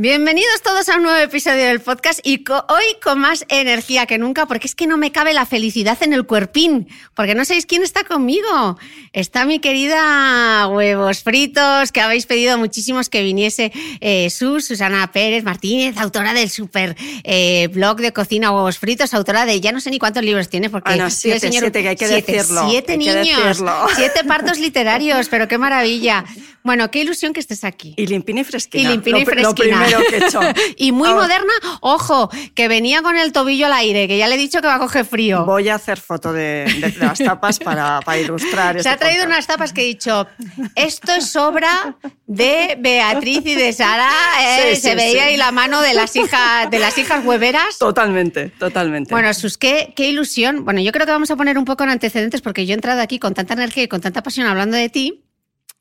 Bienvenidos todos a un nuevo episodio del podcast y hoy con más energía que nunca porque es que no me cabe la felicidad en el cuerpín, porque no sabéis quién está conmigo. Está mi querida Huevos Fritos, que habéis pedido muchísimos que viniese eh, Sus, Susana Pérez Martínez, autora del super eh, blog de cocina Huevos Fritos, autora de ya no sé ni cuántos libros tiene porque... Ah, siete, siete, que hay que decirlo. Siete niños, siete partos literarios, pero qué maravilla. Bueno, qué ilusión que estés aquí. Y limpina y fresquina. Y limpina y fresquina. y muy moderna, ojo, que venía con el tobillo al aire, que ya le he dicho que va a coger frío. Voy a hacer foto de, las tapas para, ilustrar. Se este ha traído unas tapas que he dicho, esto es obra de Beatriz y de Sara. Eh, se veía ahí la mano de las hijas, de las hijas hueveras. Totalmente, totalmente. Bueno, Sus, qué, qué ilusión. Bueno, yo creo que vamos a poner un poco en antecedentes porque yo he entrado aquí con tanta energía y con tanta pasión hablando de ti.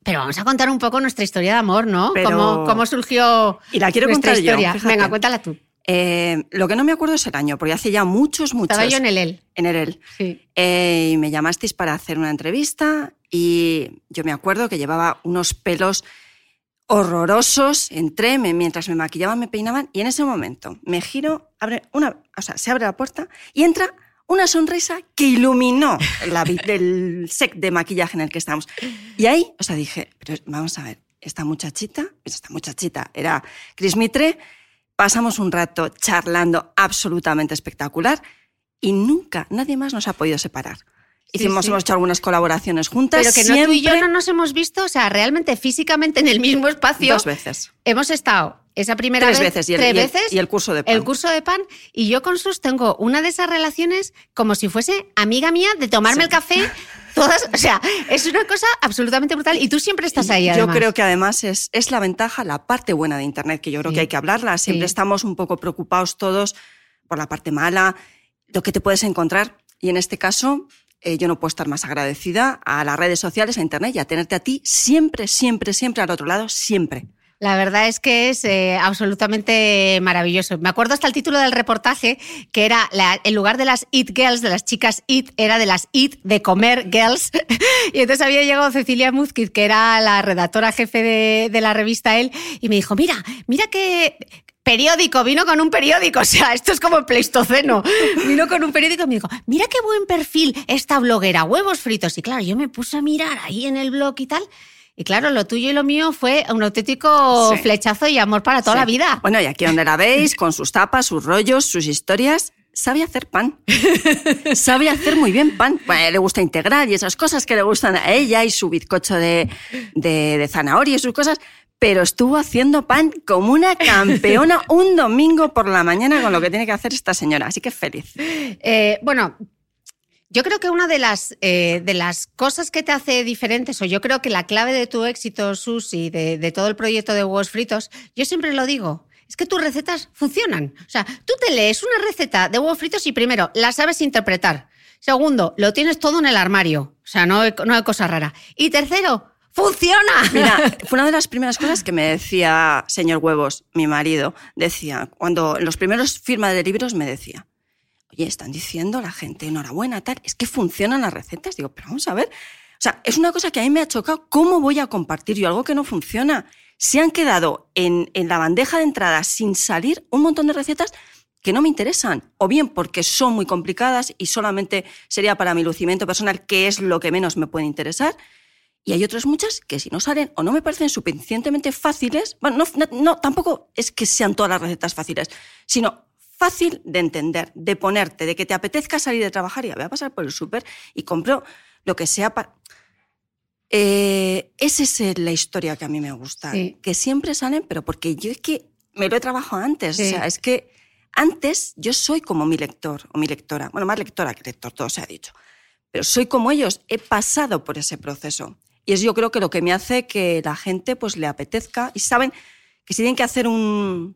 Pero vamos a contar un poco nuestra historia de amor, ¿no? ¿Cómo, surgió y la quiero nuestra contar historia? Venga, cuéntala tú. Eh, lo que no me acuerdo es el año, porque hace ya muchos, muchos. Estaba yo en el EL. En el EL. Sí. Eh, y me llamasteis para hacer una entrevista y yo me acuerdo que llevaba unos pelos horrorosos. Entré, mientras me maquillaban, me peinaban y en ese momento me giro, abre una, o sea, se abre la puerta y entra una sonrisa que iluminó la, el set de maquillaje en el que estábamos. Y ahí, o sea, dije, pero vamos a ver, esta muchachita, esta muchachita era Cris Mitre, pasamos un rato charlando absolutamente espectacular y nunca nadie más nos ha podido separar. Hicimos, hemos hecho algunas colaboraciones juntas. Pero que no tú y yo no nos hemos visto, o sea, realmente físicamente en el mismo espacio. Dos veces. Hemos estado esa primera tres vez, veces, y el, tres y el, veces y el curso de pan. el curso de pan y yo con sus tengo una de esas relaciones como si fuese amiga mía de tomarme Sí. el café todas o sea es una cosa absolutamente brutal y tú siempre estás ahí Yo además. creo que además es, es la ventaja, la parte buena de Internet, que yo creo Sí. que hay que hablarla. Siempre Sí. estamos un poco preocupados todos por la parte mala, lo que te puedes encontrar. Y en este caso, eh, yo no puedo estar más agradecida a las redes sociales, a Internet y a tenerte a ti siempre, siempre, siempre al otro lado, siempre. La verdad es que es eh, absolutamente maravilloso. Me acuerdo hasta el título del reportaje, que era, la- en lugar de las Eat Girls, de las chicas Eat, era de las Eat de comer Girls. y entonces había llegado Cecilia Muzquiz, que era la redactora jefe de, la revista Él, y me dijo, mira, mira qué periódico, vino con un periódico, o sea, esto es como el Pleistoceno. Vino con un periódico y me dijo, mira qué buen perfil esta bloguera, huevos fritos. Y claro, yo me puse a mirar ahí en el blog y tal. Y claro, lo tuyo y lo mío fue un auténtico Sí. flechazo y amor para toda Sí. la vida. Bueno, y aquí donde la veis, con sus tapas, sus rollos, sus historias, sabe hacer pan. sabe hacer muy bien pan. Bueno, le gusta integrar y esas cosas que le gustan a ella y su bizcocho de, de, de zanahoria y sus cosas. Pero estuvo haciendo pan como una campeona un domingo por la mañana con lo que tiene que hacer esta señora. Así que feliz. Eh, bueno, yo creo que una de las, eh, de las cosas que te hace diferentes, o yo creo que la clave de tu éxito, Susi, de, de todo el proyecto de huevos fritos, yo siempre lo digo. Es que tus recetas funcionan. O sea, tú te lees una receta de huevos fritos y primero, la sabes interpretar. Segundo, lo tienes todo en el armario. O sea, no hay, no hay cosa rara. Y tercero, ¡funciona! Mira, fue una de las primeras cosas que me decía señor Huevos, mi marido. Decía, cuando en los primeros firmas de libros me decía, oye, están diciendo la gente, enhorabuena, tal, es que funcionan las recetas. Digo, pero vamos a ver. O sea, es una cosa que a mí me ha chocado. ¿Cómo voy a compartir yo algo que no funciona? Se han quedado en, en la bandeja de entrada sin salir un montón de recetas que no me interesan, o bien porque son muy complicadas y solamente sería para mi lucimiento personal, que es lo que menos me puede interesar, y hay otras muchas que si no salen o no me parecen suficientemente fáciles, bueno, no, no- no, tampoco es que sean todas las recetas fáciles, sino fácil de entender, de ponerte, de que te apetezca salir de trabajar y voy a pasar por el súper y compro lo que sea para... Eh, esa es la historia que a mí me gusta, Sí. que siempre salen, pero porque yo es que me lo he trabajado antes, Sí. o sea, es que antes yo soy como mi lector o mi lectora, bueno, más lectora que lector, todo se ha dicho, pero soy como ellos, he pasado por ese proceso. Y es yo creo que lo que me hace que la gente pues le apetezca y saben que si tienen que hacer un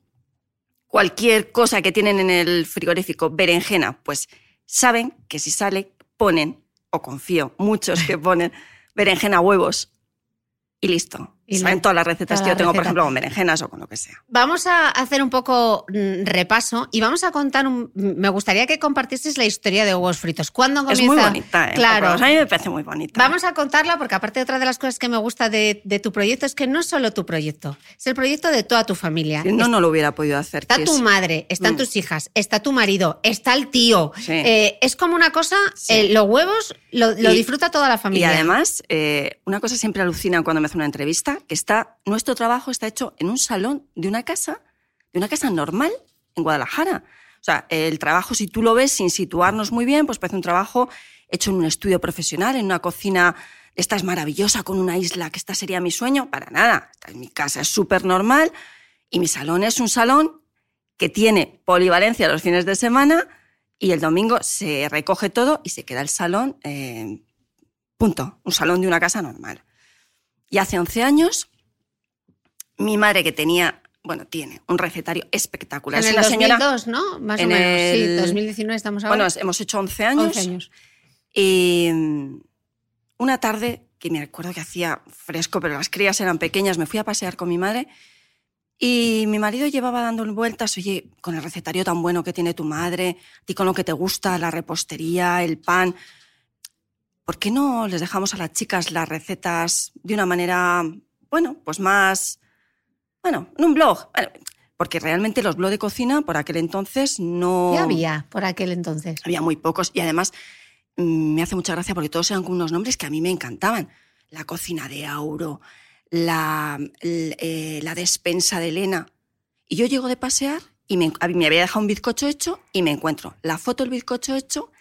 cualquier cosa que tienen en el frigorífico, berenjena, pues saben que si sale, ponen, o confío, muchos que ponen berenjena huevos y listo. Y Saben todas las recetas toda que yo tengo, por ejemplo, con berenjenas o con lo que sea. Vamos a hacer un poco mm, repaso y vamos a contar. un- me gustaría que compartieses la historia de huevos fritos. ¿Cuándo Es comienza? muy bonita, ¿eh? Claro. A mí me parece muy bonita. Vamos a contarla porque aparte otra de las cosas que me gusta de, de tu proyecto es que no es solo tu proyecto, es el proyecto de toda tu familia. Si no, no lo hubiera podido hacer. Está tu es- madre, están Mm. tus hijas, está tu marido, está el tío. Sí. Eh, es como una cosa, Sí. eh, los huevos lo, lo Y- disfruta toda la Y familia. además, eh, una cosa siempre alucina cuando me hace una entrevista, que está, nuestro trabajo está hecho en un salón de una casa, de una casa normal en Guadalajara. O sea, el trabajo, si tú lo ves sin situarnos muy bien, pues parece un trabajo hecho en un estudio profesional, en una cocina, esta es maravillosa, con una isla, que esta sería mi sueño. Para nada. Esta es mi casa es súper normal y mi salón es un salón que tiene polivalencia los fines de semana y el domingo se recoge todo y se queda el salón, eh, punto, un salón de una casa normal. Y hace 11 años, mi madre que tenía, bueno, tiene un recetario espectacular. en es el una señora, 2002, ¿no? Más o en menos. Sí, el- 2019 estamos ahora. bueno, hemos hecho 11 años, 11 años. y mm, una tarde, que me acuerdo que hacía fresco, pero las crías eran pequeñas, me fui a pasear con mi madre y mi marido llevaba dando vueltas, oye, con el recetario tan bueno que tiene tu madre, ti con lo que te gusta, la repostería, el pan, ¿por qué no les dejamos a las chicas las recetas de una manera, bueno, pues más, bueno, en un blog? Bueno, porque realmente los blogs de cocina por aquel entonces no... ¿Qué había por aquel entonces? Había muy pocos y además mm, me hace mucha gracia porque todos eran con unos nombres que a mí me encantaban. La cocina de Auro, la, eh, la despensa de Elena. Y yo llego de pasear y me, me había dejado un bizcocho hecho y me encuentro la foto del bizcocho hecho,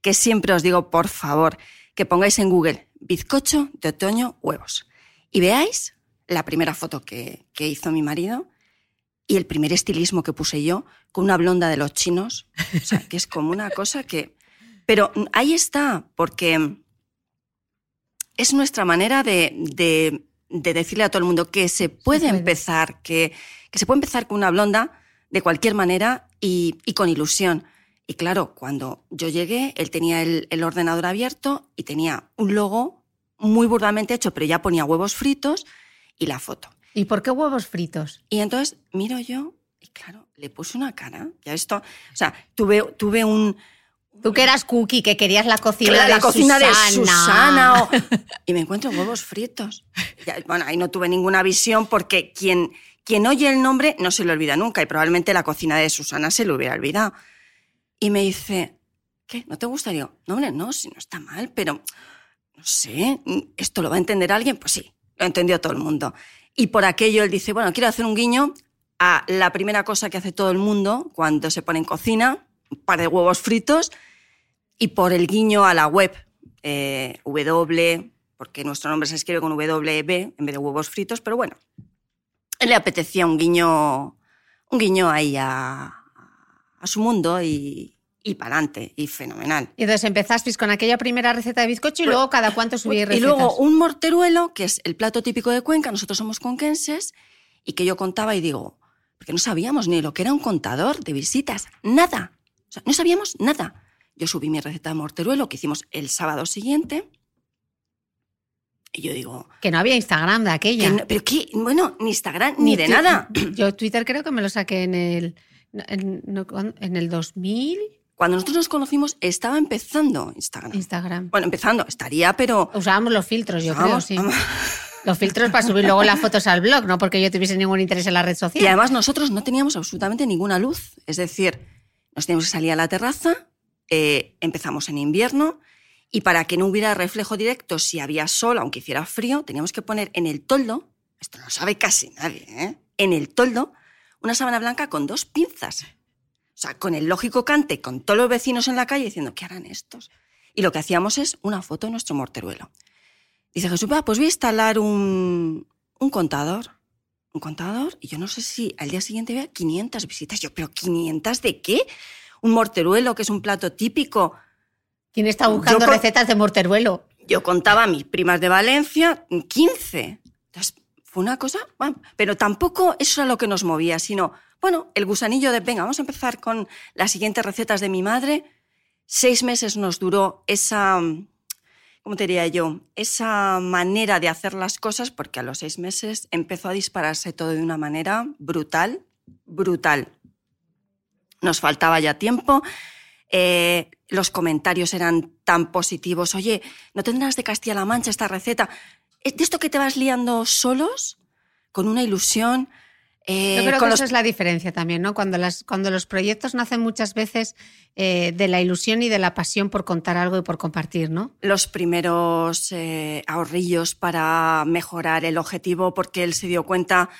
que siempre os digo, por favor, que pongáis en Google bizcocho de otoño huevos. Y veáis la primera foto que, que hizo mi marido y el primer estilismo que puse yo con una blonda de los chinos. O sea, que es como una cosa que... Pero ahí está, porque es nuestra manera de, de- de decirle a todo el mundo que se puede, puede. empezar, que, que se puede empezar con una blonda de cualquier manera y, y con ilusión. Y claro, cuando yo llegué, él tenía el, el ordenador abierto y tenía un logo muy burdamente hecho, pero ya ponía huevos fritos y la foto. ¿Y por qué huevos fritos? Y entonces miro yo y claro, le puse una cara. Ya esto, o sea, tuve, tuve un... Tú que eras cookie, que querías la cocina la, de la cocina Susana. de Susana. o- y me encuentro huevos fritos. Ya, bueno, ahí no tuve ninguna visión porque quien, quien oye el nombre no se le olvida nunca y probablemente la cocina de Susana se le hubiera olvidado. Y me dice, ¿qué? ¿No te gusta? No, hombre, no, si no está mal, pero no sé, ¿esto lo va a entender alguien? Pues sí, lo entendió todo el mundo. Y por aquello él dice, bueno, quiero hacer un guiño a la primera cosa que hace todo el mundo cuando se pone en cocina, un par de huevos fritos, y por el guiño a la web, eh, W, porque nuestro nombre se escribe con WB en vez de huevos fritos, pero bueno, él le apetecía un guiño, un guiño ahí a, a su mundo y, y para adelante, y fenomenal. Y entonces empezasteis con aquella primera receta de bizcocho y luego cada cuánto subíis Y recetas. luego un morteruelo, que es el plato típico de Cuenca, nosotros somos conquenses, y que yo contaba y digo, porque no sabíamos ni lo que era un contador de visitas, nada. O sea, no sabíamos nada. Yo subí mi receta de morteruelo que hicimos el sábado siguiente, y yo digo, Que no había Instagram de aquella. que no- pero qué, bueno, ni Instagram, ni, de tu- nada. Yo Twitter creo que me lo saqué en el, en, el 2000 Cuando nosotros nos conocimos, estaba empezando Instagram. Instagram. Bueno, empezando, estaría, pero... Usábamos los filtros, yo creo, sí. Los filtros para subir luego las fotos al blog, no porque yo tuviese ningún interés en la red social. Y además nosotros no teníamos absolutamente ninguna luz. Es decir, nos teníamos que salir a la terraza, eh, empezamos en invierno, y para que no hubiera reflejo directo si había sol, aunque hiciera frío, teníamos que poner en el toldo, esto no sabe casi nadie, ¿eh? en el toldo, una sábana blanca con dos pinzas. O sea, con el lógico cante, con todos los vecinos en la calle diciendo, ¿qué harán estos? Y lo que hacíamos es una foto de nuestro morteruelo. Dice Jesús, va, pues voy a instalar un, un contador. Un contador, y yo no sé si al día siguiente había 500 visitas. Yo, ¿pero 500 de qué? Un morteruelo, que es un plato típico. ¿Quién está buscando Yo recetas de morteruelo? Yo contaba a mis primas de Valencia, 15. Entonces, fue una cosa, pero tampoco eso era lo que nos movía, sino Bueno, el gusanillo de, venga, vamos a empezar con las siguientes recetas de mi madre. Seis meses nos duró esa, ¿cómo te diría yo? Esa manera de hacer las cosas, porque a los seis meses empezó a dispararse todo de una manera brutal, brutal. Nos faltaba ya tiempo. Eh, los comentarios eran tan positivos. Oye, ¿no tendrás de Castilla-La Mancha esta receta? ¿De esto que te vas liando solos? Con una ilusión. Eh, Yo creo que eso es la diferencia también, ¿no? Cuando, las, cuando los proyectos nacen muchas veces eh, de la ilusión y de la pasión por contar algo y por compartir, ¿no? Los primeros eh, ahorrillos para mejorar el objetivo, porque él se dio cuenta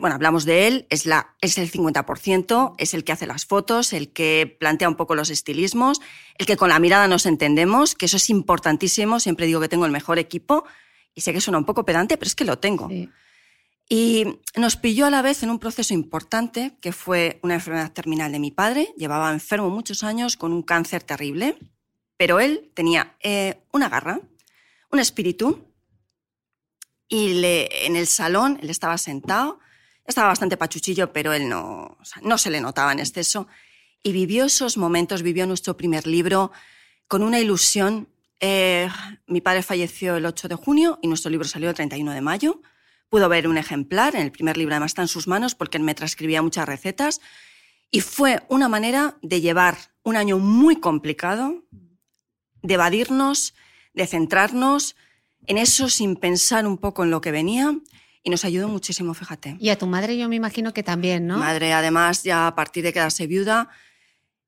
bueno, hablamos de él, es, la, es el 50%, es el que hace las fotos, el que plantea un poco los estilismos, el que con la mirada nos entendemos, que eso es importantísimo, siempre digo que tengo el mejor equipo, y sé que suena un poco pedante, pero es que lo tengo. Y nos pilló a la vez en un proceso importante, que fue una enfermedad terminal de mi padre, llevaba enfermo muchos años con un cáncer terrible, pero él tenía eh, una garra, un espíritu, y le, en el salón, él estaba sentado, estaba bastante pachuchillo, pero él no, no se le notaba en exceso. Y vivió esos momentos, vivió nuestro primer libro con una ilusión. Eh, mi padre falleció el 8 de junio y nuestro libro salió el 31 de mayo. Pudo ver un ejemplar, en el primer libro además está en sus manos porque él me transcribía muchas recetas. Y fue una manera de llevar un año muy complicado, de evadirnos, de centrarnos, en eso sin pensar un poco en lo que venía y nos ayudó muchísimo, fíjate. Y a tu madre yo me imagino que también, ¿no? Madre, además, ya a partir de quedarse viuda,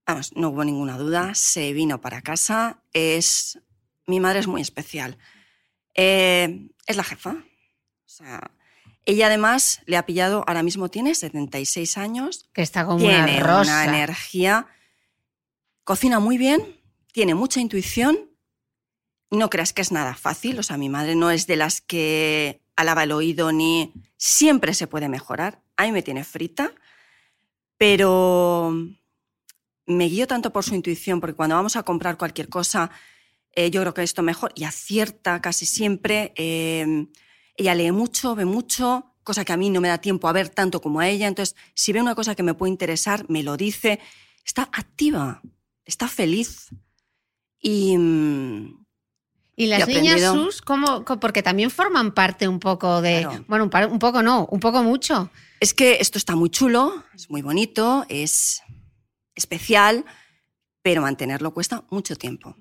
vamos, no hubo ninguna duda, se vino para casa. Es, mi madre es muy especial. Eh, es la jefa. O sea, ella además le ha pillado, ahora mismo tiene 76 años. Que está como tiene una, rosa. una energía. Cocina muy bien, tiene mucha intuición no creas que es nada fácil, o sea, mi madre no es de las que alaba el oído ni siempre se puede mejorar. A mí me tiene frita, pero me guío tanto por su intuición, porque cuando vamos a comprar cualquier cosa, eh, yo creo que esto mejor y acierta casi siempre. Eh, ella lee mucho, ve mucho, cosa que a mí no me da tiempo a ver tanto como a ella. Entonces, si ve una cosa que me puede interesar, me lo dice. Está activa, está feliz. Y, mm, y las niñas sus, ¿cómo? Porque también forman parte un poco de. Bueno, un, poco no, un poco mucho. Es que esto está muy chulo, es muy bonito, es especial, pero mantenerlo cuesta mucho tiempo.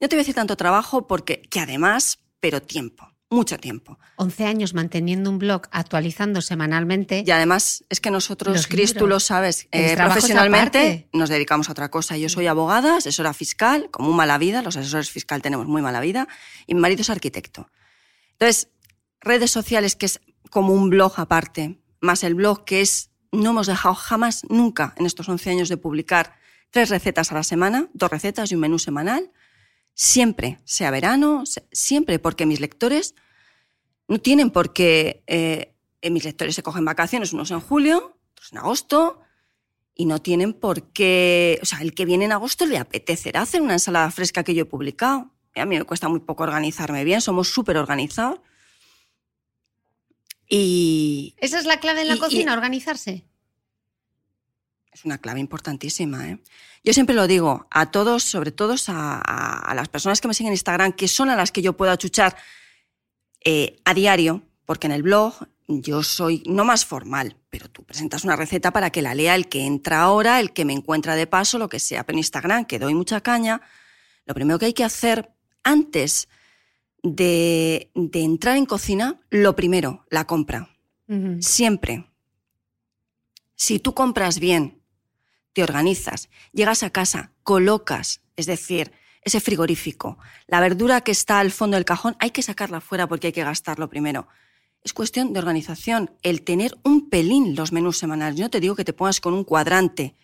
No te voy a decir tanto trabajo porque, que además, pero tiempo mucho tiempo. 11 años manteniendo un blog, actualizando semanalmente. Y además es que nosotros, Cris, tú lo sabes, eh, profesionalmente nos dedicamos a otra cosa. Yo soy abogada, asesora fiscal, como muy mala vida, los asesores fiscal tenemos muy mala vida, y mi marido es arquitecto. Entonces, redes sociales que es como un blog aparte, más el blog que es, no hemos dejado jamás, nunca en estos 11 años de publicar tres recetas a la semana, dos recetas y un menú semanal siempre, sea verano, siempre, porque mis lectores no tienen por qué, eh, mis lectores se cogen vacaciones, unos en julio, otros en agosto, y no tienen por qué, o sea, el que viene en agosto le apetecerá hacer una ensalada fresca que yo he publicado. A mí me cuesta muy poco organizarme bien, somos súper organizados. Y... ¿Esa es la clave en la cocina, organizarse? Es una clave importantísima. ¿eh? Yo siempre lo digo a todos, sobre todo a, las personas que me siguen en Instagram, que son a las que yo puedo achuchar eh, a diario, porque en el blog yo soy no más formal, pero tú presentas una receta para que la lea el que entra ahora, el que me encuentra de paso, lo que sea. Pero en Instagram, que doy mucha caña, lo primero que hay que hacer antes de, entrar en cocina, lo primero, la compra. Siempre. Si tú compras bien, te organizas, llegas a casa, colocas, es decir, ese frigorífico, la verdura que está al fondo del cajón, hay que sacarla fuera porque hay que gastarlo primero. Es cuestión de organización, el tener un pelín los menús semanales. Yo no te digo que te pongas con un cuadrante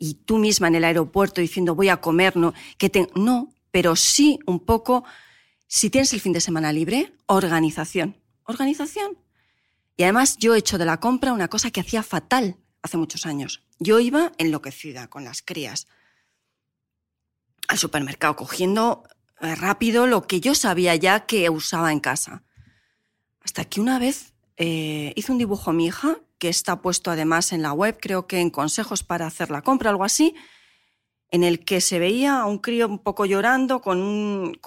y tú misma en el aeropuerto diciendo voy a comer, que te, no, pero sí un poco, si tienes el fin de semana libre, organización. Organización. Y además yo he hecho de la compra una cosa que hacía fatal hace muchos años. Yo iba enloquecida con las crías al supermercado, cogiendo eh, rápido lo que yo sabía ya que usaba en casa. Hasta que una vez eh, hizo un dibujo a mi hija que está puesto además en la web, creo que en consejos para hacer la compra, algo así, en el que se veía a un crío un poco llorando con,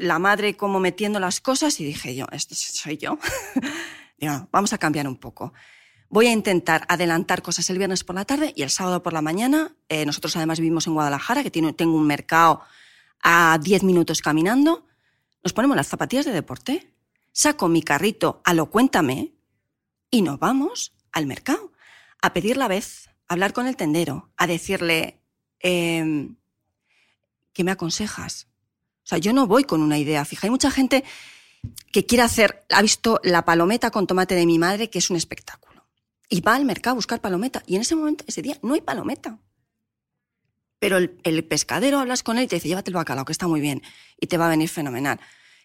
la madre como metiendo las cosas y dije yo, esto soy yo. Vamos a cambiar un poco. Voy a intentar adelantar cosas el viernes por la tarde y el sábado por la mañana. Eh, nosotros además vivimos en Guadalajara, que tiene, tengo un mercado a 10 minutos caminando. Nos ponemos las zapatillas de deporte, saco mi carrito a lo cuéntame y nos vamos al mercado a pedir la vez, a hablar con el tendero, a decirle, eh, ¿qué me aconsejas? O sea, yo no voy con una idea fija. Hay mucha gente que quiere hacer, ha visto la palometa con tomate de mi madre, que es un espectáculo. Y va al mercado a buscar palometa. Y en ese momento, ese día, no hay palometa. Pero el, pescadero hablas con él y te dice, llévate el bacalao, que está muy bien. Y te va a venir fenomenal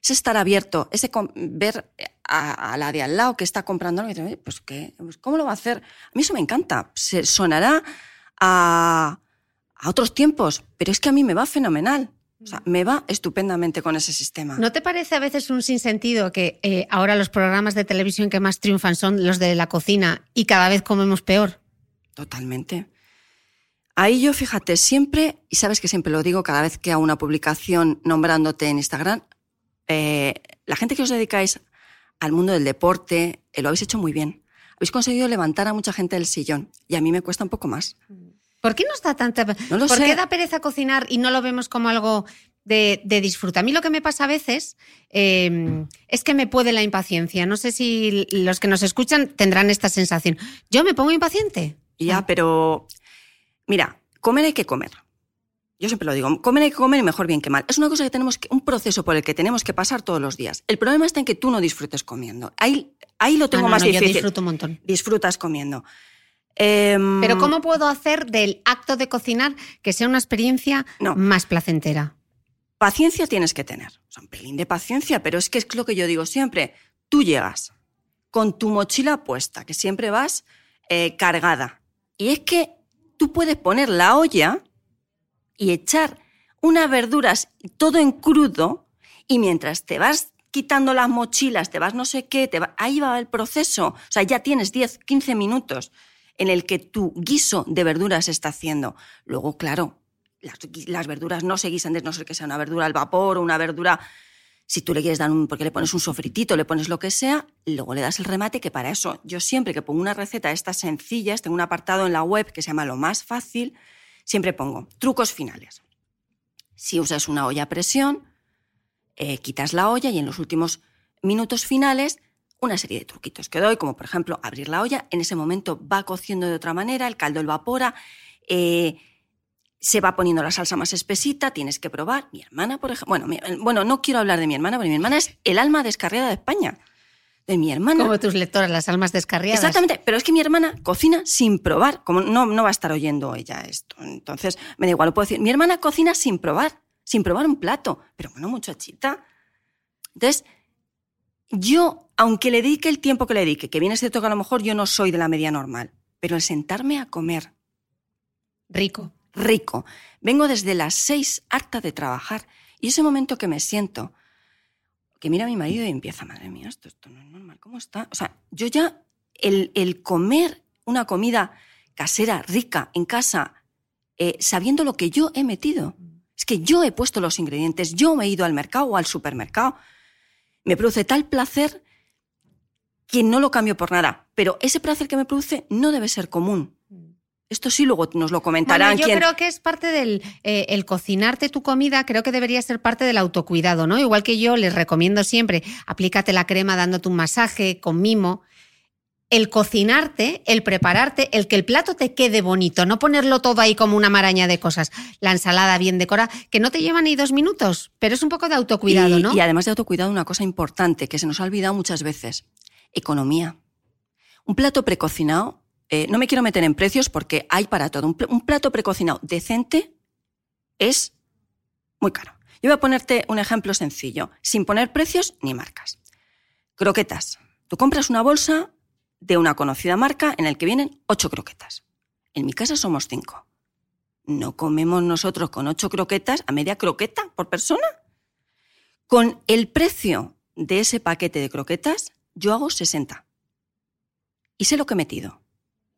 es estar abierto, ese ver a, la de al lado que está comprando algo y decir, pues, ¿qué? Pues, ¿cómo lo va a hacer? A mí eso me encanta. Se sonará a, a otros tiempos, pero es que a mí me va fenomenal. O sea, me va estupendamente con ese sistema. ¿No te parece a veces un sinsentido que eh, ahora los programas de televisión que más triunfan son los de la cocina y cada vez comemos peor? Totalmente. Ahí yo, fíjate, siempre, y sabes que siempre lo digo cada vez que hago una publicación nombrándote en Instagram, eh, la gente que os dedicáis al mundo del deporte, eh, lo habéis hecho muy bien. Habéis conseguido levantar a mucha gente del sillón y a mí me cuesta un poco más. ¿Por qué nos da tanta no ¿Por qué da pereza cocinar y no lo vemos como algo de, de disfruta? A mí lo que me pasa a veces em, es que me puede la impaciencia. No sé si los que nos escuchan tendrán esta sensación. Yo me pongo impaciente. Ya, pero mira, comer hay que comer. Yo siempre lo digo, comer hay que comer y mejor bien que mal. Es una cosa que tenemos que, un proceso por el que tenemos que pasar todos los días. El problema está en que tú no disfrutes comiendo. Ahí, ahí lo tengo ah, más difícil. Yo disfruto un montón. Disfrutas comiendo. Em, Pero ¿cómo puedo hacer del acto de cocinar que sea una experiencia más placentera? Paciencia tienes que tener. O sea, un pelín de paciencia, pero es que es lo que yo digo siempre. Tú llegas con tu mochila puesta, que siempre vas eh, cargada. Y es que tú puedes poner la olla y echar unas verduras todo en crudo y mientras te vas quitando las mochilas, te vas no sé qué, te ahí va el proceso. O sea, ya tienes 10, 15 minutos en el que tu guiso de verduras está haciendo. Luego, claro, las, verduras no se guisan de no ser que sea una verdura al vapor o una verdura... Si tú le quieres dar un, porque le pones un sofritito, le pones lo que sea, luego le das el remate, que para eso yo siempre que pongo una receta de estas sencillas, tengo un apartado en la web que se llama Lo más fácil, siempre pongo trucos finales. Si usas una olla a presión, eh, quitas la olla y en los últimos minutos finales una serie de truquitos que doy, como por ejemplo abrir la olla, en ese momento va cociendo de otra manera, el caldo evapora, eh, se va poniendo la salsa más espesita, tienes que probar. Mi hermana, por ejemplo, bueno, bueno, no quiero hablar de mi hermana, porque mi hermana es el alma descarriada de España de mi hermana. Como tus lectoras, las almas descarriadas. Exactamente, pero es que mi hermana cocina sin probar, como no, no va a estar oyendo ella esto. Entonces, me da igual, lo puedo decir. Mi hermana cocina sin probar, sin probar un plato, pero bueno, muchachita. Entonces, yo, aunque le dedique el tiempo que le dedique, que viene cierto que a lo mejor yo no soy de la media normal, pero el sentarme a comer. Rico. Rico. Vengo desde las seis harta de trabajar y ese momento que me siento, que mira a mi marido y empieza, madre mía, esto, esto no es normal, ¿cómo está? O sea, yo ya, el, el comer una comida casera, rica, en casa, eh, sabiendo lo que yo he metido. Es que yo he puesto los ingredientes, yo me he ido al mercado o al supermercado. Me produce tal placer que no lo cambio por nada. Pero ese placer que me produce no debe ser común. Esto sí luego nos lo comentarán. yo creo que es parte del eh, el cocinarte tu comida, creo que debería ser parte del autocuidado, ¿no? Igual que yo les recomiendo siempre, aplícate la crema dándote un masaje con mimo. El cocinarte, el prepararte, el que el plato te quede bonito, no ponerlo todo ahí como una maraña de cosas. La ensalada bien decorada, que no te lleva ni dos minutos, pero es un poco de autocuidado, ¿no? Y además de autocuidado, una cosa importante que se nos ha olvidado muchas veces: economía. Un plato precocinado eh, no me quiero meter en precios porque hay para todo. Un, plato precocinado decente es muy caro. Yo voy a ponerte un ejemplo sencillo, sin poner precios ni marcas. Croquetas. Tú compras una bolsa de una conocida marca en el que vienen ocho croquetas. En mi casa somos cinco. ¿No comemos nosotros con ocho croquetas a media croqueta por persona? Con el precio de ese paquete de croquetas, yo hago 60. Y sé lo que he metido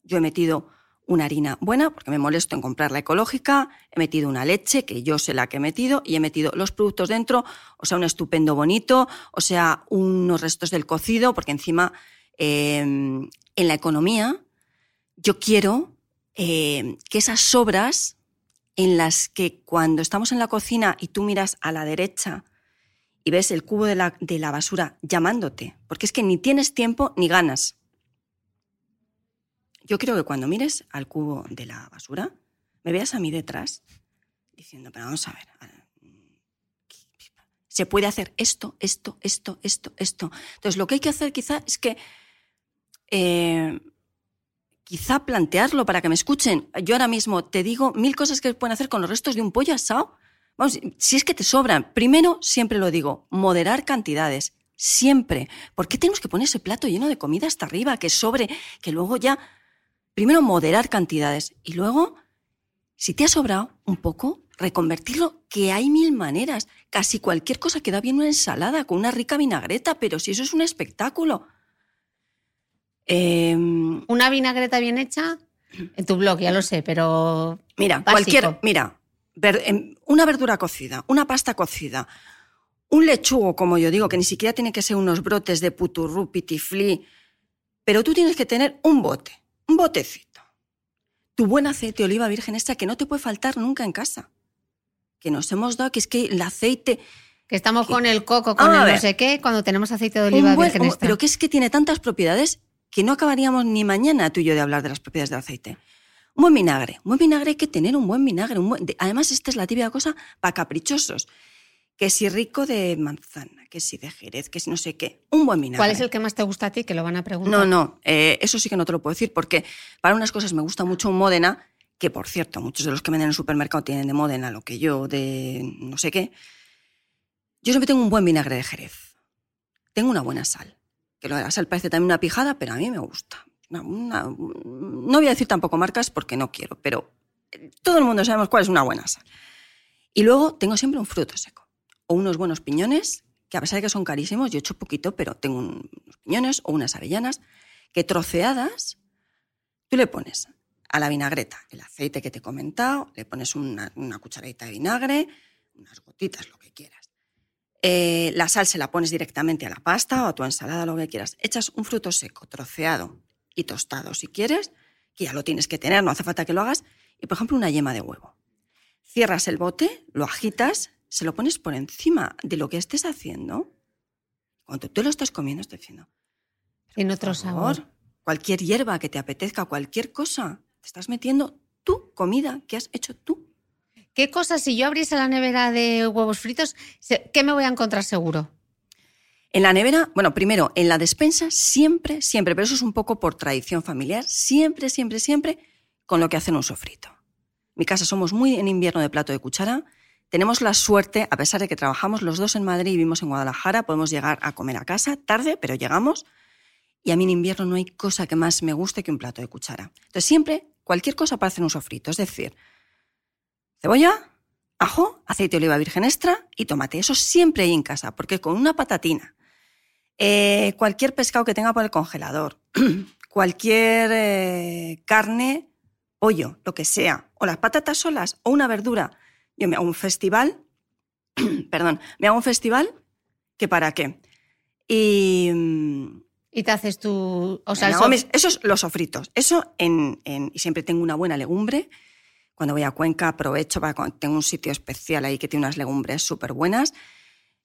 Yo he metido una harina buena, porque me molesto en comprar la ecológica, he metido una leche, que yo sé la que he metido, y he metido los productos dentro, o sea, un estupendo bonito, o sea, unos restos del cocido, porque encima em, en la economía yo quiero eh, que esas sobras en las que cuando estamos en la cocina y tú miras a la derecha y ves el cubo de la, de la basura llamándote, porque es que ni tienes tiempo ni ganas. Yo creo que cuando mires al cubo de la basura, me veas a mí detrás diciendo, pero vamos a ver, se puede hacer esto, esto, esto, esto, esto. Entonces, lo que hay que hacer quizá es que eh, quizá plantearlo para que me escuchen. Yo ahora mismo te digo mil cosas que pueden hacer con los restos de un pollo asado. Vamos, si es que te sobran, primero, siempre lo digo, moderar cantidades. Siempre. ¿Por qué tenemos que poner ese plato lleno de comida hasta arriba, que sobre, que luego ya primero moderar cantidades y luego, si te ha sobrado un poco, reconvertirlo, que hay mil maneras. Casi cualquier cosa queda bien una ensalada con una rica vinagreta, pero si eso es un espectáculo. Em, una vinagreta bien hecha, en tu blog, ya lo sé, pero. Mira, cualquier. Mira, em, una verdura cocida, una pasta cocida, un lechugo, como yo digo, que ni siquiera tiene que ser unos brotes de puturru, pitiflí, pero tú tienes que tener un bote un botecito. Tu buen aceite de oliva virgen extra que no te puede faltar nunca en casa. Que nos hemos dado que es que el aceite... Que estamos con el coco, con el no sé qué, cuando tenemos aceite de oliva virgen extra. Pero que es que tiene tantas propiedades que no acabaríamos ni mañana tú y yo de hablar de las propiedades del aceite. Un buen vinagre. Un buen vinagre hay que tener un buen vinagre. Además, esta es la típica cosa para caprichosos que si rico de manzana, que si de jerez, que si no sé qué. Un buen vinagre. ¿Cuál es el que más te gusta a ti? Que lo van a preguntar. No, no, eh, eso sí que no te lo puedo decir, porque para unas cosas me gusta mucho un Módena, que por cierto, muchos de los que venden en el supermercado tienen de Módena lo que yo de no sé qué. Yo siempre tengo un buen vinagre de jerez. Tengo una buena sal. Que lo de la sal parece también una pijada, pero a mí me gusta. no voy a decir tampoco marcas porque no quiero, pero todo el mundo sabemos cuál es una buena sal. Y luego tengo siempre un fruto seco o unos buenos piñones, que a pesar de que son carísimos, yo he hecho poquito, pero tengo unos piñones o unas avellanas, que troceadas, tú le pones a la vinagreta el aceite que te he comentado, le pones una, cucharadita de vinagre, unas gotitas, lo que quieras. Eh, la sal se la pones directamente a la pasta o a tu ensalada, lo que quieras. Echas un fruto seco, troceado y tostado si quieres, que ya lo tienes que tener, no hace falta que lo hagas, y por ejemplo una yema de huevo. Cierras el bote, lo agitas, se lo pones por encima de lo que estés haciendo, cuando tú lo estás comiendo, estás diciendo. En otro sabor. Cualquier hierba que te apetezca, cualquier cosa, te estás metiendo tu comida que has hecho tú. ¿Qué cosas, si yo abriese la nevera de huevos fritos, qué me voy a encontrar seguro? En la nevera, bueno, primero, en la despensa, siempre, siempre, pero eso es un poco por tradición familiar, siempre, siempre, siempre, con lo que hacen un sofrito. En mi casa somos muy en invierno de plato de cuchara, tenemos la suerte, a pesar de que trabajamos los dos en Madrid y vivimos en Guadalajara, podemos llegar a comer a casa tarde, pero llegamos. Y a mí en invierno no hay cosa que más me guste que un plato de cuchara. Entonces siempre, cualquier cosa para hacer un sofrito. Es decir, cebolla, ajo, aceite de oliva virgen extra y tomate. Eso siempre hay en casa, porque con una patatina, eh, cualquier pescado que tenga por el congelador, cualquier eh, carne, pollo, lo que sea, o las patatas solas o una verdura yo me hago un festival, perdón, me hago un festival que para qué. Y... Y te haces tu... O sea, eso es los sofritos. Eso en, Y siempre tengo una buena legumbre. Cuando voy a Cuenca aprovecho para... Tengo un sitio especial ahí que tiene unas legumbres súper buenas.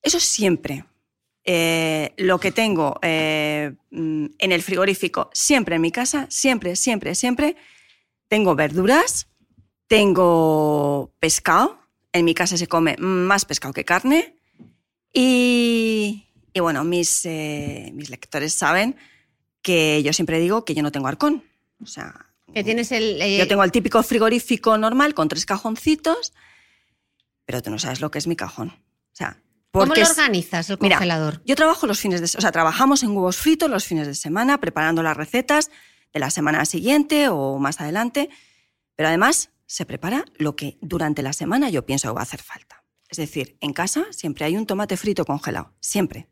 Eso siempre. Eh, lo que tengo eh, mm, en el frigorífico, siempre en mi casa, siempre, siempre, siempre, tengo verduras, tengo pescado, en mi casa se come más pescado que carne. Y, bueno, mis, eh, mis lectores saben que yo siempre digo que yo no tengo arcón. O sea, que tienes el, eh, yo tengo el típico frigorífico normal con tres cajoncitos, pero tú no sabes lo que es mi cajón. O sea, ¿Cómo lo organizas el congelador? yo trabajo los fines de o sea, trabajamos en huevos fritos los fines de semana, preparando las recetas de la semana siguiente o más adelante, pero además se prepara lo que durante la semana yo pienso que va a hacer falta. Es decir, en casa siempre hay un tomate frito congelado, siempre.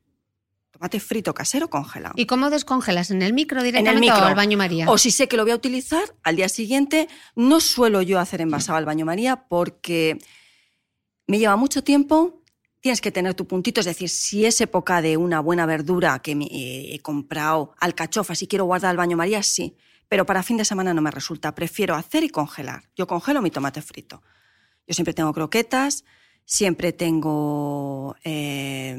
Tomate frito casero congelado. ¿Y cómo descongelas? ¿En el micro directamente o al baño María? O si sé que lo voy a utilizar, al día siguiente no suelo yo hacer envasado al baño María porque me lleva mucho tiempo, tienes que tener tu puntito, es decir, si es época de una buena verdura que me he comprado alcachofas y quiero guardar al baño María, sí, pero para fin de semana no me resulta, prefiero hacer y congelar. Yo congelo mi tomate frito. Yo siempre tengo croquetas, siempre tengo eh,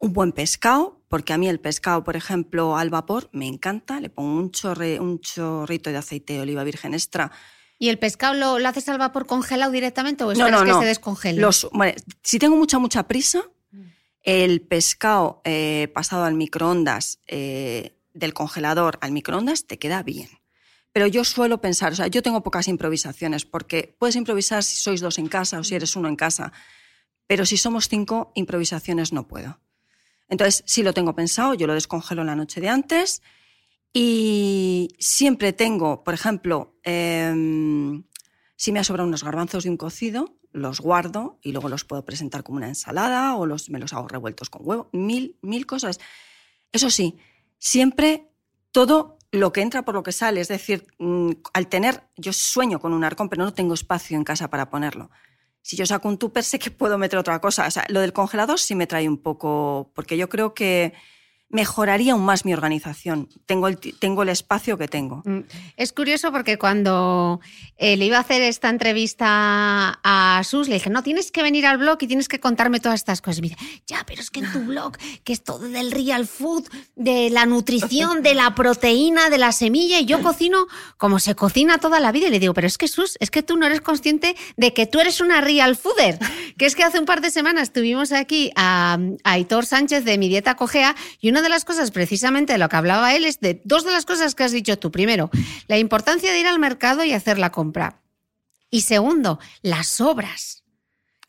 un buen pescado, porque a mí el pescado, por ejemplo, al vapor me encanta, le pongo un, un chorrito de aceite de oliva virgen extra ¿Y el pescado lo, haces al vapor congelado directamente o esperas que se descongele? si tengo mucha, mucha prisa, el pescado eh, pasado al microondas, eh, del congelador al microondas, te queda bien. Pero yo suelo pensar, o sea, yo tengo pocas improvisaciones, porque puedes improvisar si sois dos en casa o si eres uno en casa, pero si somos cinco, improvisaciones no puedo. Entonces, si lo tengo pensado, yo lo descongelo la noche de antes y siempre tengo, por ejemplo, em, si me ha sobrado unos garbanzos de un cocido, los guardo y luego los puedo presentar como una ensalada o los, me los hago revueltos con huevo. Mil, mil cosas. Eso sí, siempre todo lo que entra por lo que sale. Es decir, mm, al tener, yo sueño con un arcón, pero no tengo espacio en casa para ponerlo. Si yo saco un tupper, sé que puedo meter otra cosa. O sea, lo del congelador sí me trae un poco, porque yo creo que mejoraría aún más mi organización. Tengo el, tengo el espacio que tengo. Mm. Es curioso porque cuando eh, le iba a hacer esta entrevista a Sus, le dije, no, tienes que venir al blog y tienes que contarme todas estas cosas. Y me dice, ya, pero es que en tu blog, que es todo del real food, de la nutrición, de la proteína, de la semilla, y yo cocino como se cocina toda la vida. Y le digo, pero es que Sus, es que tú no eres consciente de que tú eres una real fooder. Que es que hace un par de semanas tuvimos aquí a, a Hitor Sánchez de Mi Dieta Cogea y una de las cosas, precisamente de lo que hablaba él, es de dos de las cosas que has dicho tú. Primero, la importancia de ir al mercado y hacer la compra. Y segundo, las obras.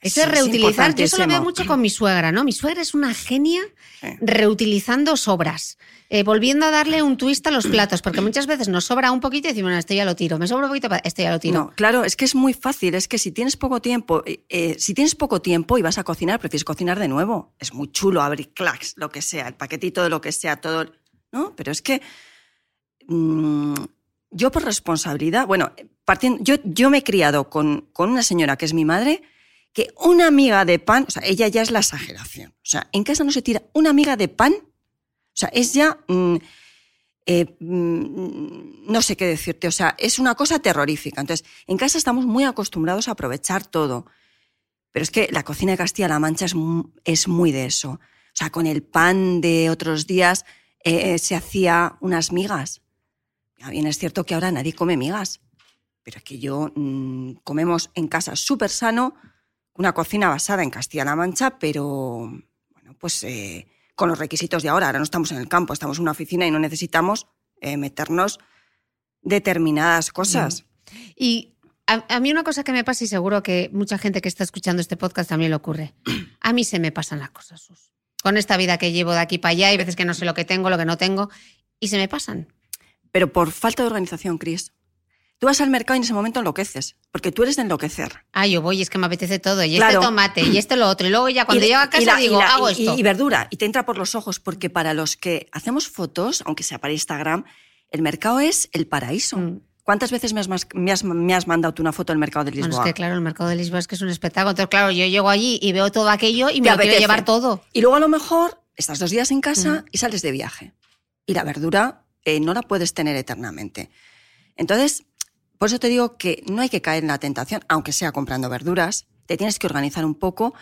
Eso es reutilizar. Yo eso lo veo mucho con mi suegra, ¿no? Mi suegra es una genia reutilizando sobras. Eh, volviendo a darle un twist a los platos, porque muchas veces nos sobra un poquito y decimos, bueno, esto ya lo tiro, me sobra un poquito, esto ya lo tiro. No, claro, es que es muy fácil, es que si tienes poco tiempo, eh, eh, si tienes poco tiempo y vas a cocinar, prefieres cocinar de nuevo. Es muy chulo abrir clacks, lo que sea, el paquetito de lo que sea, todo, ¿no? Pero es que mm, yo por responsabilidad, bueno, partiendo, yo, yo me he criado con, con una señora que es mi madre, que una amiga de pan, o sea, ella ya es la exageración. O sea, en casa no se tira una amiga de pan o sea, es ya... Mm, eh, mm, no sé qué decirte, o sea, es una cosa terrorífica. Entonces, en casa estamos muy acostumbrados a aprovechar todo, pero es que la cocina de Castilla-La Mancha es, es, muy de eso. O sea, con el pan de otros días eh, se hacía unas migas. Bien es cierto que ahora nadie come migas, pero es que yo mm, comemos en casa súper sano, una cocina basada en Castilla-La Mancha, pero bueno, pues eh, con los requisitos de ahora. Ahora no estamos en el campo, estamos en una oficina y no necesitamos eh, meternos determinadas cosas. Y a, mí una cosa que me pasa y seguro que mucha gente que está escuchando este podcast también le ocurre. A mí se me pasan las cosas, Con esta vida que llevo de aquí para allá, hay veces que no sé lo que tengo, lo que no tengo, y se me pasan. Pero por falta de organización, Cris. Tú vas al mercado y en ese momento enloqueces, porque tú eres de enloquecer. Ah, yo voy, es que me apetece todo, y este tomate, y este lo otro, y luego ya cuando llego a casa digo, hago esto. Y, verdura, y te entra por los ojos, porque para los que hacemos fotos, aunque sea para Instagram, el mercado es el paraíso. Mm. ¿Cuántas veces me has, me, has, mandado tú una foto del mercado de Lisboa? Bueno, es que claro, el mercado de Lisboa es que es un espectáculo. Entonces, claro, yo llego allí y veo todo aquello y me lo quiero llevar todo. Y luego a lo mejor estás dos días en casa mm. y sales de viaje. Y la verdura eh, no la puedes tener eternamente. Entonces, por eso te digo que no hay que caer en la tentación, aunque sea comprando verduras, te tienes que organizar un poco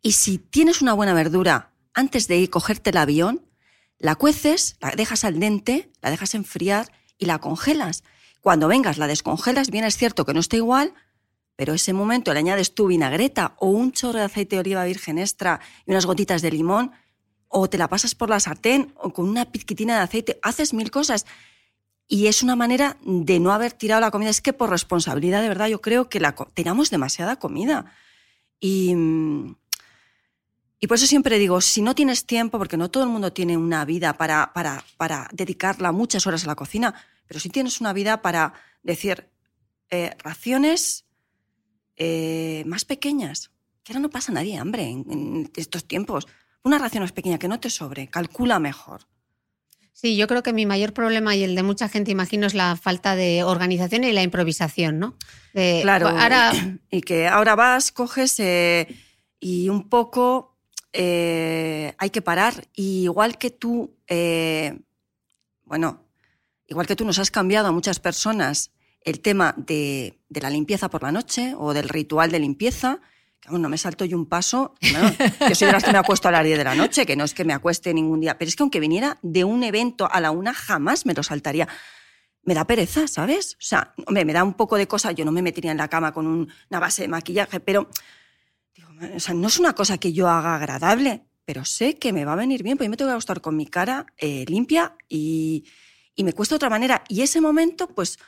y si tienes una buena verdura antes de ir cogerte el avión, la cueces, la dejas al dente, la dejas enfriar y la congelas. Cuando vengas la descongelas, bien es cierto que no está igual, pero ese momento le añades tu vinagreta o un chorro de aceite de oliva virgen extra y unas gotitas de limón, o te la pasas por la sartén o con una pizquitina de aceite, haces mil cosas. Y es una manera de no haber tirado la comida. Es que por responsabilidad, de verdad, yo creo que la, tiramos demasiada comida. Y, y por eso siempre digo, si no tienes tiempo, porque no todo el mundo tiene una vida para, para, para dedicarla muchas horas a la cocina, pero si tienes una vida para decir eh, raciones eh, más pequeñas, que ahora no pasa nadie hambre en, estos tiempos. Una ración más pequeña, que no te sobre, calcula mejor. Sí, yo creo que mi mayor problema y el de mucha gente, imagino, es la falta de organización y la improvisación, ¿no? claro. Ahora... Y que ahora vas, coges eh, y un poco eh, hay que parar. Y igual que tú, eh, bueno, igual que tú nos has cambiado a muchas personas el tema de, de la limpieza por la noche o del ritual de limpieza, no me salto yo un paso. yo soy de las que me acuesto a las 10 de la noche, que no es que me acueste ningún día, pero es que aunque viniera de un evento a la una, jamás me lo saltaría. Me da pereza, ¿sabes? O sea, me da un poco de cosa. Yo no me metería en la cama con una base de maquillaje, pero o sea, no es una cosa que yo haga agradable, pero sé que me va a venir bien, porque yo me tengo que gustar con mi cara eh, limpia y, me cuesta de otra manera. Y ese momento, pues,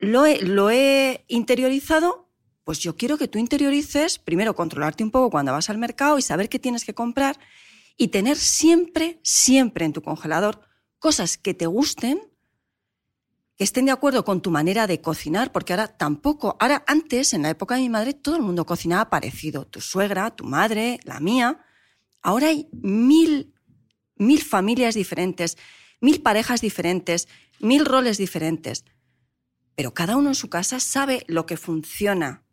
lo he interiorizado pues yo quiero que tú interiorices, primero controlarte un poco cuando vas al mercado y saber qué tienes que comprar y tener siempre, siempre en tu congelador cosas que te gusten, que estén de acuerdo con tu manera de cocinar, porque ahora tampoco, ahora antes, en la época de mi madre, todo el mundo cocinaba parecido, tu suegra, tu madre, la mía. Ahora hay mil, mil familias diferentes, mil parejas diferentes, mil roles diferentes, pero cada uno en su casa sabe lo que funciona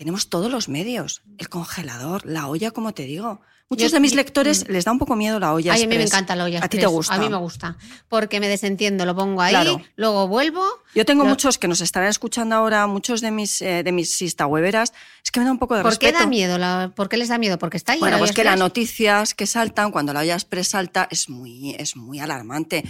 tenemos todos los medios. El congelador, la olla, como te digo. Muchos de mis lectores mm. les da un poco miedo la olla. a mí me encanta la olla. ¿A ti te gusta? A mí me gusta. Porque me desentiendo, lo pongo ahí, luego vuelvo. Yo tengo muchos que nos estarán escuchando ahora, muchos de mis, eh, de mis weberas. Es que me da un poco de ¿Por respeto. ¿Por qué da miedo? ¿Por qué les da miedo? Porque está ahí. Bueno, pues que las noticias que saltan cuando la olla express salta es muy, es muy alarmante.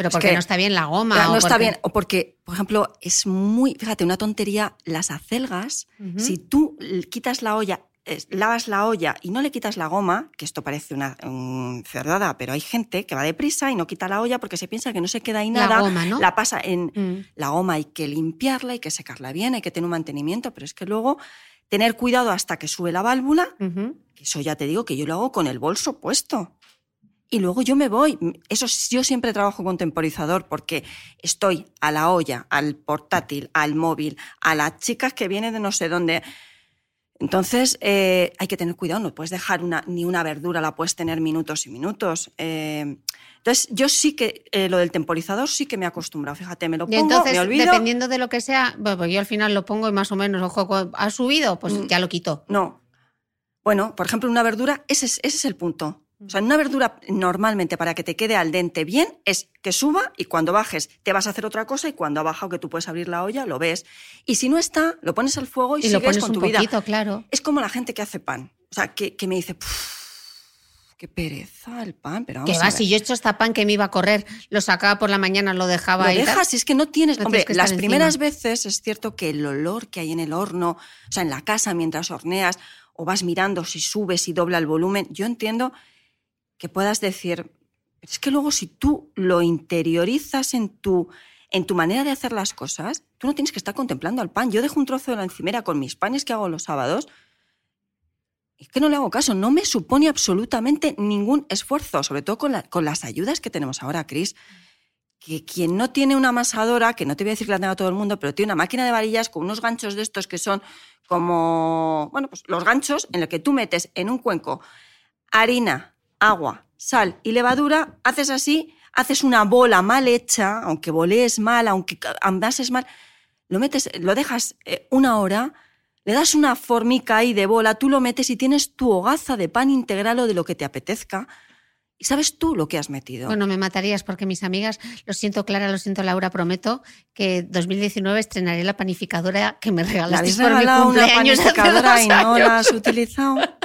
Pero porque no está bien la goma. No está bien, o porque, por ejemplo, es muy, fíjate, una tontería, las acelgas, si tú quitas la olla, lavas la olla y no le quitas la goma, que esto parece una cerdada, pero hay gente que va deprisa y no quita la olla porque se piensa que no se queda ahí nada, la, goma, ¿no? la pasa en mm. la goma, hay que limpiarla, hay que secarla bien, hay que tener un mantenimiento, pero es que luego tener cuidado hasta que sube la válvula, que eso ya te digo que yo lo hago con el bolso puesto y luego yo me voy. Eso yo siempre trabajo con temporizador porque estoy a la olla, al portátil, al móvil, a las chicas que vienen de no sé dónde. Entonces eh, hay que tener cuidado, no puedes dejar una, ni una verdura, la puedes tener minutos y minutos. Eh, entonces yo sí que eh, lo del temporizador sí que me he acostumbrado. Fíjate, me lo pongo, y entonces, me olvido. Dependiendo de lo que sea, bueno, pues yo al final lo pongo y más o menos, ojo, ha subido, pues mm, ya lo quito. No. Bueno, por ejemplo, una verdura, ese ese es el punto. O sea, una verdura normalmente para que te quede al dente bien es que suba y cuando bajes te vas a hacer otra cosa y cuando ha bajado que tú puedes abrir la olla lo ves. Y si no está, lo pones al fuego y, sigues con tu vida. Claro. Es como la gente que hace pan. O sea, que, me dice, qué pereza el pan, pero vamos ¿Qué va? Si yo he hecho esta pan que me iba a correr, lo sacaba por la mañana, lo dejaba lo ahí. dejas, es que no tienes. hombre, las primeras veces es cierto que el olor que hay en el horno, o sea, en la casa mientras horneas, o vas mirando si subes y dobla el volumen, yo entiendo que puedas decir, es que luego si tú lo interiorizas en tu, en tu manera de hacer las cosas, tú no tienes que estar contemplando al pan. Yo dejo un trozo de la encimera con mis panes que hago los sábados. Es que no le hago caso, no me supone absolutamente ningún esfuerzo, sobre todo con, con las ayudas que tenemos ahora, Cris. Que quien no tiene una amasadora, que no te voy a decir que la tenga todo el mundo, pero tiene una máquina de varillas con unos ganchos de estos que son como, bueno, pues los ganchos en los que tú metes en un cuenco harina, agua, sal y levadura, haces así, haces una bola mal hecha, aunque volees mal, aunque andases mal, lo metes, lo dejas eh, una hora, le das una formica ahí de bola, tú lo metes y tienes tu hogaza de pan integral o de lo que te apetezca. Y sabes tú lo que has metido. Bueno, me matarías porque mis amigas, lo siento Clara, lo siento Laura, prometo que 2019 estrenaré la panificadora que me regalaste por mi cumpleaños. una panificadora y no la has utilizado?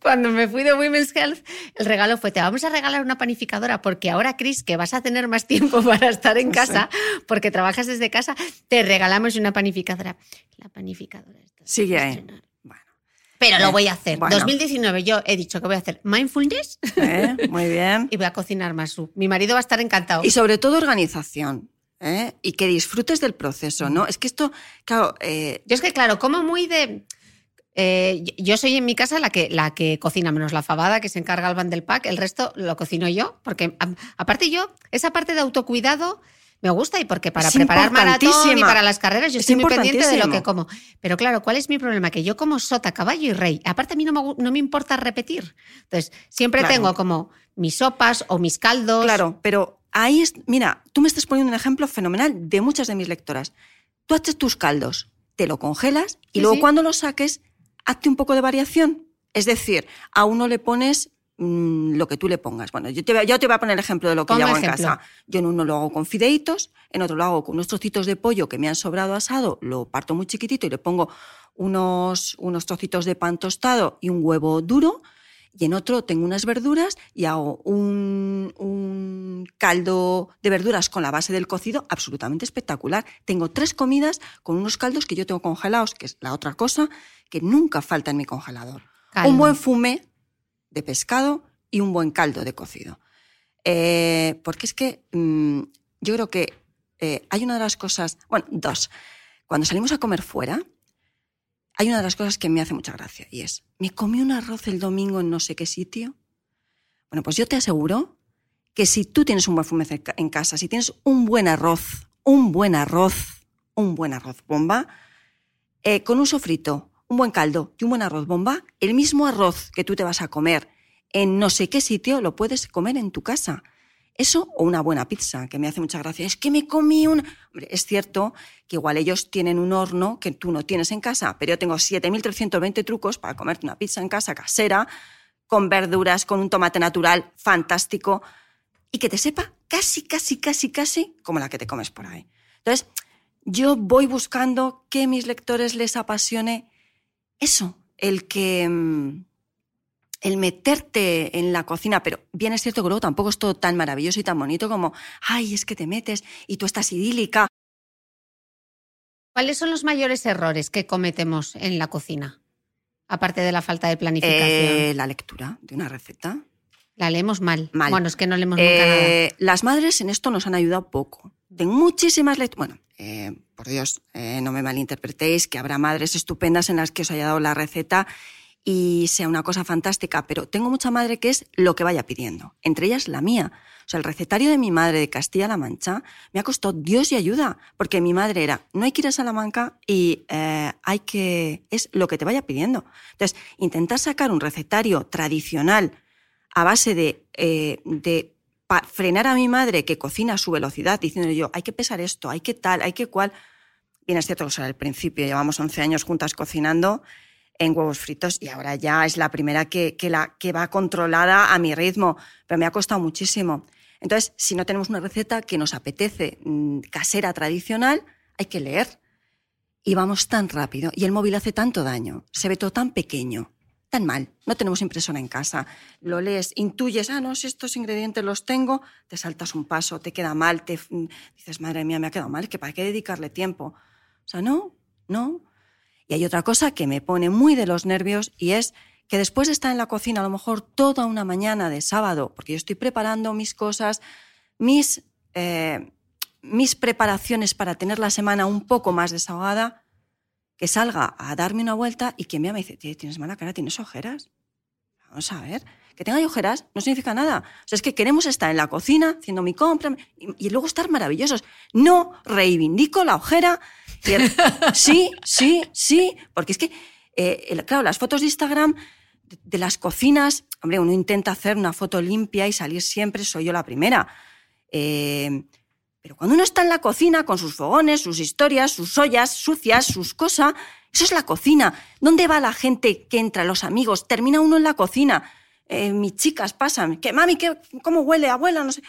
Cuando me fui de Women's Health, el regalo fue, te vamos a regalar una panificadora porque ahora, Cris, que vas a tener más tiempo para estar en casa, porque trabajas desde casa, te regalamos una panificadora. La panificadora. Sigue ahí. Pero lo voy a hacer. 2019 yo he dicho que voy a hacer mindfulness. Eh, muy bien. y voy a cocinar más. Mi marido va a estar encantado. Y sobre todo organización. ¿eh? Y que disfrutes del proceso, ¿no? Es que esto, claro... Eh, yo es que, claro, como muy de eh, yo soy en mi casa la que, la que cocina, menos la fabada que se encarga el van del pack, el resto lo cocino yo, porque aparte yo, esa parte de autocuidado me gusta y porque para Es preparar maratón y para las carreras yo Es estoy muy pendiente de lo que como. Pero claro, ¿cuál es mi problema? Que yo como sota, caballo y rey. Aparte a mí no me, no me importa repetir. Entonces, siempre Claro. tengo como mis sopas o mis caldos. Claro, pero ahí es, mira, tú me estás poniendo un ejemplo fenomenal de muchas de mis lectoras. Tú haces tus caldos, te lo congelas y Sí, luego sí. cuando lo saques, hazte un poco de variación. Es decir, a uno le pones mm, lo que tú le pongas. Bueno, yo te, voy a- yo te voy a poner el ejemplo de lo que yo hago en casa. Yo en uno lo hago con fideitos, en otro lo hago con unos trocitos de pollo que me han sobrado asado, lo parto muy chiquitito y le pongo unos, unos trocitos de pan tostado y un huevo duro. Y en otro tengo unas verduras y hago un, un caldo de verduras con la base del cocido absolutamente espectacular. Tengo tres comidas con unos caldos que yo tengo congelados, que es la otra cosa que nunca falta en mi congelador. Caldo. Un buen fumé de pescado y un buen caldo de cocido. Eh, porque es que mm, yo creo que eh, hay una de las cosas, bueno, dos. Cuando salimos a comer fuera, hay una de las cosas que me hace mucha gracia y es, me comí un arroz el domingo en no sé qué sitio. Bueno, pues yo te aseguro que si tú tienes un buen cerca- en casa, si tienes un buen arroz, un buen arroz, un buen arroz bomba, eh, con un sofrito, un buen caldo y un buen arroz bomba, el mismo arroz que tú te vas a comer en no sé qué sitio lo puedes comer en tu casa. Eso o una buena pizza, que me hace mucha gracia. Es que me comí un... Hombre, es cierto que igual ellos tienen un horno que tú no tienes en casa, pero yo tengo 7.320 trucos para comerte una pizza en casa casera, con verduras, con un tomate natural fantástico y que te sepa casi, casi, casi, casi como la que te comes por ahí. Entonces, yo voy buscando que mis lectores les apasione eso, el que... el meterte en la cocina, pero bien es cierto que luego tampoco es todo tan maravilloso y tan bonito como, ay, es que te metes y tú estás idílica. ¿Cuáles son los mayores errores que cometemos en la cocina? Aparte de la falta de planificación. Eh, la lectura de una receta. la leemos mal. mal. Bueno, es que no leemos nunca nada. Eh, las madres en esto nos han ayudado poco. Tengo muchísimas lecturas. Bueno, eh, por Dios, eh, no me malinterpretéis, que habrá madres estupendas en las que os haya dado la receta y sea una cosa fantástica, pero tengo mucha madre que es lo que vaya pidiendo, entre ellas la mía. O sea, el recetario de mi madre de Castilla-La Mancha me ha costado Dios y ayuda, porque mi madre era, no hay que ir a Salamanca y eh, hay que, es lo que te vaya pidiendo. Entonces, intentar sacar un recetario tradicional a base de, eh, frenar a mi madre que cocina a su velocidad, diciéndole yo, hay que pesar esto, hay que tal, hay que cual. Bien, es cierto que eso era el principio, llevamos 11 años juntas cocinando en huevos fritos y ahora ya es la primera que, que, la, que va controlada a mi ritmo, pero me ha costado muchísimo. Entonces, si no tenemos una receta que nos apetece mm, casera tradicional, hay que leer. Y vamos tan rápido. Y el móvil hace tanto daño. Se ve todo tan pequeño, tan mal. No tenemos impresora en casa. Lo lees, intuyes, ah, no, si estos ingredientes los tengo, te saltas un paso, te queda mal, te mm, dices, madre mía, me ha quedado mal, para qué dedicarle tiempo. O sea, no, no. Y hay otra cosa que me pone muy de los nervios y es que después de estar en la cocina a lo mejor toda una mañana de sábado, porque yo estoy preparando mis cosas, mis, eh, mis preparaciones para tener la semana un poco más desahogada, que salga a darme una vuelta y que me dice, "Tía, tienes mala cara, tienes ojeras. Vamos a ver, que tenga ojeras no significa nada. O sea, es que queremos estar en la cocina haciendo mi compra y, y luego estar maravillosos. No reivindico la ojera. Sí, sí, sí, porque es que, eh, claro, las fotos de Instagram de, de las cocinas, hombre, uno intenta hacer una foto limpia y salir siempre, soy yo la primera. Eh, pero cuando uno está en la cocina con sus fogones, sus historias, sus ollas sucias, sus cosas, eso es la cocina. ¿Dónde va la gente que entra, los amigos? Termina uno en la cocina. Eh, mis chicas pasan, que mami, ¿qué, ¿cómo huele, abuela? No sé.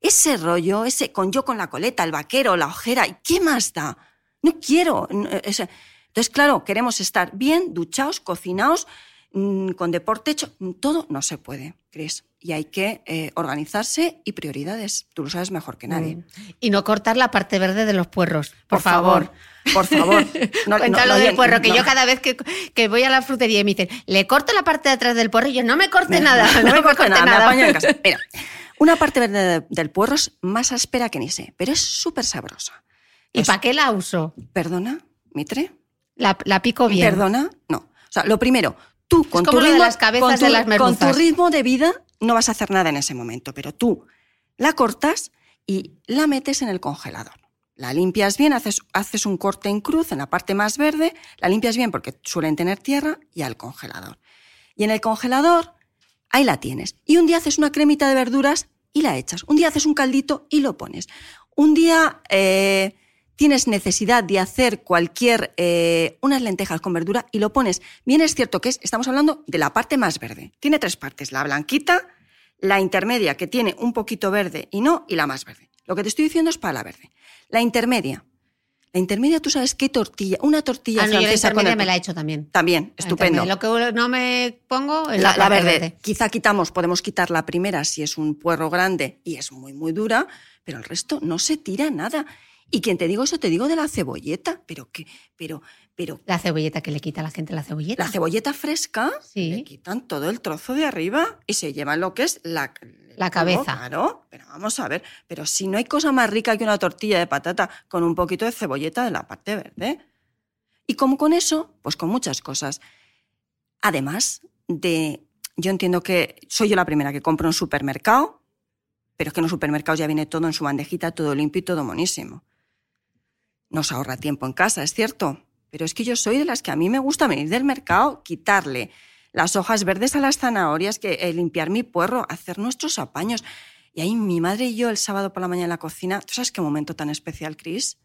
Ese rollo, ese con yo con la coleta, el vaquero, la ojera, ¿y qué más da? No quiero. ese- Entonces, claro, queremos estar bien, duchados, cocinados, mm, con deporte hecho. Todo no se puede, Cris. Y hay que eh, organizarse y prioridades. Tú lo sabes mejor que nadie. Mm. Y no cortar la parte verde de los puerros, por, favor. Por favor. No, Cuéntalo no, del puerro, que yo cada vez que, que voy a la frutería y me dicen, le corto la parte de atrás del puerro, y yo no me corte nada, no, me corte nada. me apaño en casa. Mira, una parte verde de- del puerro es más áspera que ni sé, pero es súper sabrosa. ¿Y Es- para qué la uso? ¿Perdona, Mitre? La, la pico bien. ¿Perdona? No. O sea, lo primero, tú con tu ritmo, las cabezas con tu, de las con tu merluzas. ritmo de vida no vas a hacer nada en ese momento, pero tú la cortas y la metes en el congelador. La limpias bien, haces, haces un corte en cruz en la parte más verde, la limpias bien porque suelen tener tierra y al congelador. Y en el congelador, ahí la tienes. Y un día haces una cremita de verduras y la echas. Un día haces un caldito y lo pones. Un día eh, tienes necesidad de hacer cualquier, eh, unas lentejas con verdura y lo pones. Bien es cierto que es, estamos hablando de la parte más verde. Tiene tres partes, la blanquita, la intermedia que tiene un poquito verde y no, y la más verde. Lo que te estoy diciendo es para la verde. La intermedia. La intermedia, tú sabes qué tortilla, una tortilla Ah, no, yo la francesa con intermedia el- me la he hecho también. También, estupendo. Lo que no me pongo es La, la, verde. Quizá quitamos, podemos quitar la primera si es un puerro grande y es muy, muy dura, pero el resto no se tira nada. Y quien te digo eso, te digo de la cebolleta, pero que, pero, pero La cebolleta que le quita a la gente la cebolleta. la cebolleta fresca, Sí. le quitan todo el trozo de arriba y se llevan lo que es la, La cabeza. Claro, pero vamos a ver, pero si no hay cosa más rica que una tortilla de patata con un poquito de cebolleta de la parte verde. Y como con eso, pues con muchas cosas. Además de, yo entiendo que soy yo la primera que compro en un supermercado, pero es que en los supermercados ya viene todo en su bandejita, todo limpio y todo monísimo. Nos ahorra tiempo en casa, es cierto, pero es que yo soy de las que a mí me gusta venir del mercado, quitarle las hojas verdes a las zanahorias, que eh, limpiar mi puerro, hacer nuestros apaños. Y ahí mi madre y yo el sábado por la mañana en la cocina, ¿tú sabes qué momento tan especial, Cris?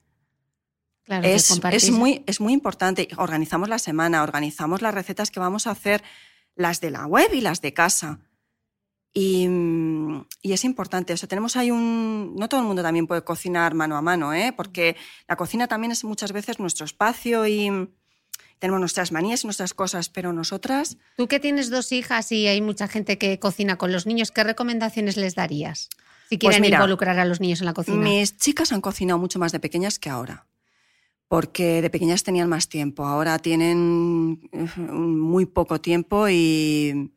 Claro, Es, es, muy, es muy importante. Organizamos la semana, organizamos las recetas que vamos a hacer, las de la web y las de casa. Y, mm, y es importante. O sea, tenemos ahí un. No todo el mundo también puede cocinar mano a mano, ¿eh? porque la cocina también es muchas veces nuestro espacio y tenemos nuestras manías y nuestras cosas, pero nosotras. Tú que tienes dos hijas y hay mucha gente que cocina con los niños, ¿qué recomendaciones les darías? Si quieren Pues mira, involucrar a los niños en la cocina. Mis chicas han cocinado mucho más de pequeñas que ahora. Porque de pequeñas tenían más tiempo. Ahora tienen eh, muy poco tiempo y,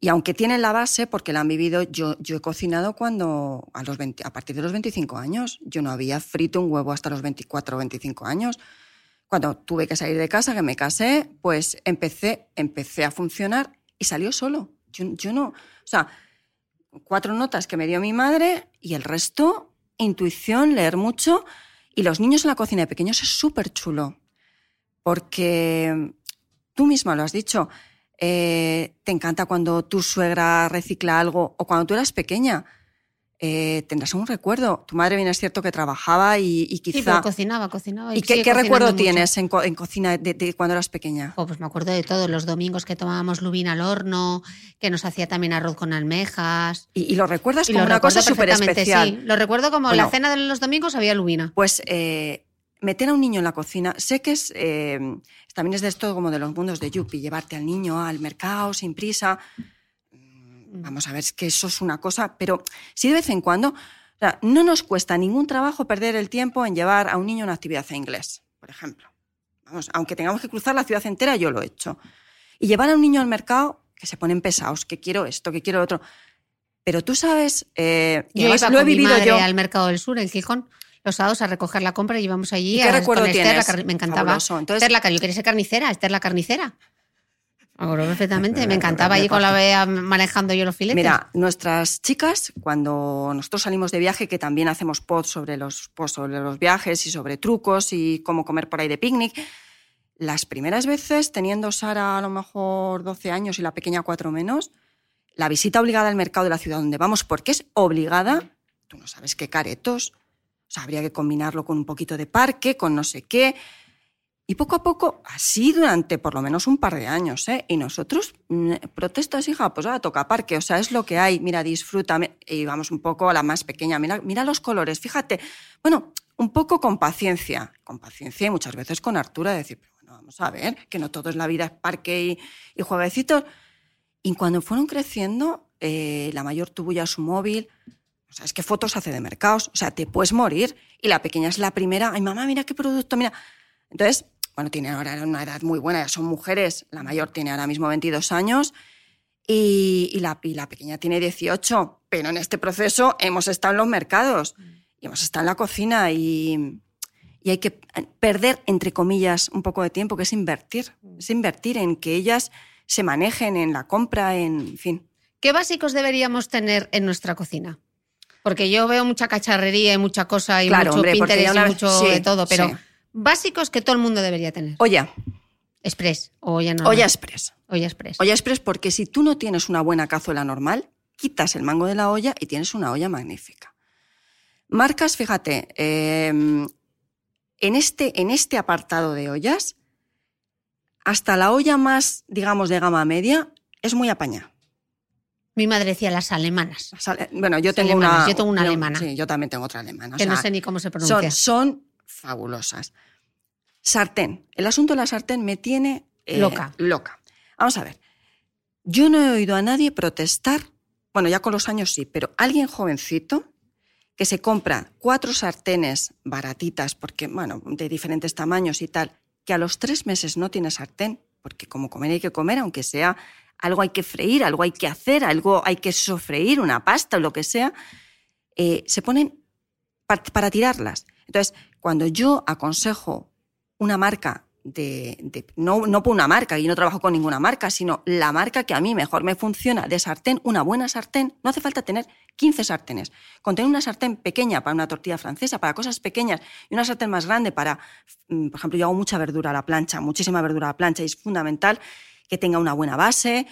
y aunque tienen la base, porque la han vivido, yo, yo he cocinado cuando a, los 20 a partir de los 25 años. Yo no había frito un huevo hasta los 24 o 25 años. Cuando tuve que salir de casa, que me casé, pues empecé, empecé a funcionar y salió solo. Yo, yo no, o sea, cuatro notas que me dio mi madre y el resto, intuición, leer mucho. Y los niños en la cocina de pequeños es súper chulo, porque tú misma lo has dicho, eh, te encanta cuando tu suegra recicla algo o cuando tú eras pequeña. eh, tendrás un recuerdo. Tu madre bien es cierto que trabajaba y, y Sí, pero quizá... cocinaba, cocinaba. ¿Y qué, recuerdo mucho. tienes en, co- en cocina de, de cuando eras pequeña? Pues me acuerdo de todos los domingos que tomábamos lubina al horno, que nos hacía también arroz con almejas. Y, y lo recuerdas Y como lo una cosa súper especial. sí. Lo recuerdo como Bueno. la cena de los domingos había lubina. Pues eh, meter a un niño en la cocina, sé que es, eh, también es de esto como de los mundos de Yuppie, llevarte al niño al mercado sin prisa. Mm, Vamos a ver, es que eso es una cosa, pero sí de vez en cuando, o sea, no nos cuesta ningún trabajo perder el tiempo en llevar a un niño a una actividad en inglés, por ejemplo. Vamos, aunque tengamos que cruzar la ciudad entera, yo lo he hecho. Y llevar a un niño al mercado, que se ponen pesados, que quiero esto, que quiero lo otro. Pero tú sabes, eh, Yo además iba lo he mi vivido madre yo. al mercado del sur, en Gijón, los sábados a recoger la compra y íbamos allí ¿Y qué a- recuerdo con Esther, la tienes? me encantaba. Entonces- Esther la yo quería ser carnicera, Esther la carnicera. Me acuerdo perfectamente, me encantaba allí con la vea manejando yo los filetes. Mira, nuestras chicas, cuando nosotros salimos de viaje, que también hacemos posts sobre los, sobre los viajes y sobre trucos y cómo comer por ahí de picnic, las primeras veces, teniendo Sara a lo mejor 12 años y la pequeña 4 menos, la visita obligada al mercado de la ciudad donde vamos, porque es obligada, tú no sabes qué caretos, o habría que combinarlo con un poquito de parque, con no sé qué. Y poco a poco, así durante por lo menos un par de años, ¿eh? Y nosotros, mm, protestas, hija, pues ahora toca parque, o sea, es lo que hay, mira, disfruta. Y vamos un poco a la más pequeña, mira, mira los colores, fíjate. Bueno, un poco con paciencia, con paciencia y muchas veces con Artura, de decir, pero bueno, vamos a ver, que no todo es la vida es parque y, y jueguecitos. Y cuando fueron creciendo, eh, la mayor tuvo ya su móvil, o sea, es que fotos hace de mercados, o sea, te puedes morir. Y la pequeña es la primera, ay mamá, mira qué producto, mira. Entonces, bueno, tienen ahora una edad muy buena, ya son mujeres, la mayor tiene ahora mismo 22 años y, la, pequeña tiene 18, pero en este proceso hemos estado en los mercados y hemos estado en la cocina y, hay que perder, entre comillas, un poco de tiempo, que es invertir, es invertir en que ellas se manejen en la compra, en fin. ¿Qué básicos deberíamos tener en nuestra cocina? Porque yo veo mucha cacharrería y mucha cosa y Claro, mucho hombre, Pinterest y mucho sí, de todo, pero sí. básicos que todo el mundo debería tener. Olla, Express o olla normal. olla express. Olla express. Olla express porque si tú no tienes una buena cazuela normal, quitas el mango de la olla y tienes una olla magnífica. Marcas, fíjate, eh, en, este, en este apartado de ollas, hasta la olla más, digamos, de gama media, es muy apañada. Mi madre decía las alemanas, Bueno, yo tengo Alemanas, una. yo tengo una alemana. Sí, yo también tengo otra alemana. o que no sé ni cómo se son, pronuncia. son fabulosas. Sartén. El asunto de la sartén me tiene eh, Loca. loca. Vamos a ver. Yo no he oído a nadie protestar, bueno, ya con los años sí, pero alguien jovencito que se compra cuatro sartenes baratitas, porque, bueno, de diferentes tamaños y tal, que a los tres meses no tiene sartén, porque como comer hay que comer, aunque sea algo hay que freír, algo hay que hacer, algo hay que sofreír, una pasta o lo que sea, eh, se ponen pa- para, tirarlas. Entonces, cuando yo aconsejo una marca de- no, no por una marca, y no trabajo con ninguna marca, sino la marca que a mí mejor me funciona de sartén, una buena sartén, no hace falta tener 15 sartenes. Con tener una sartén pequeña para una tortilla francesa, para cosas pequeñas, y una sartén más grande para, mm, por ejemplo, yo hago mucha verdura a la plancha, muchísima verdura a la plancha, y es fundamental que tenga una buena base,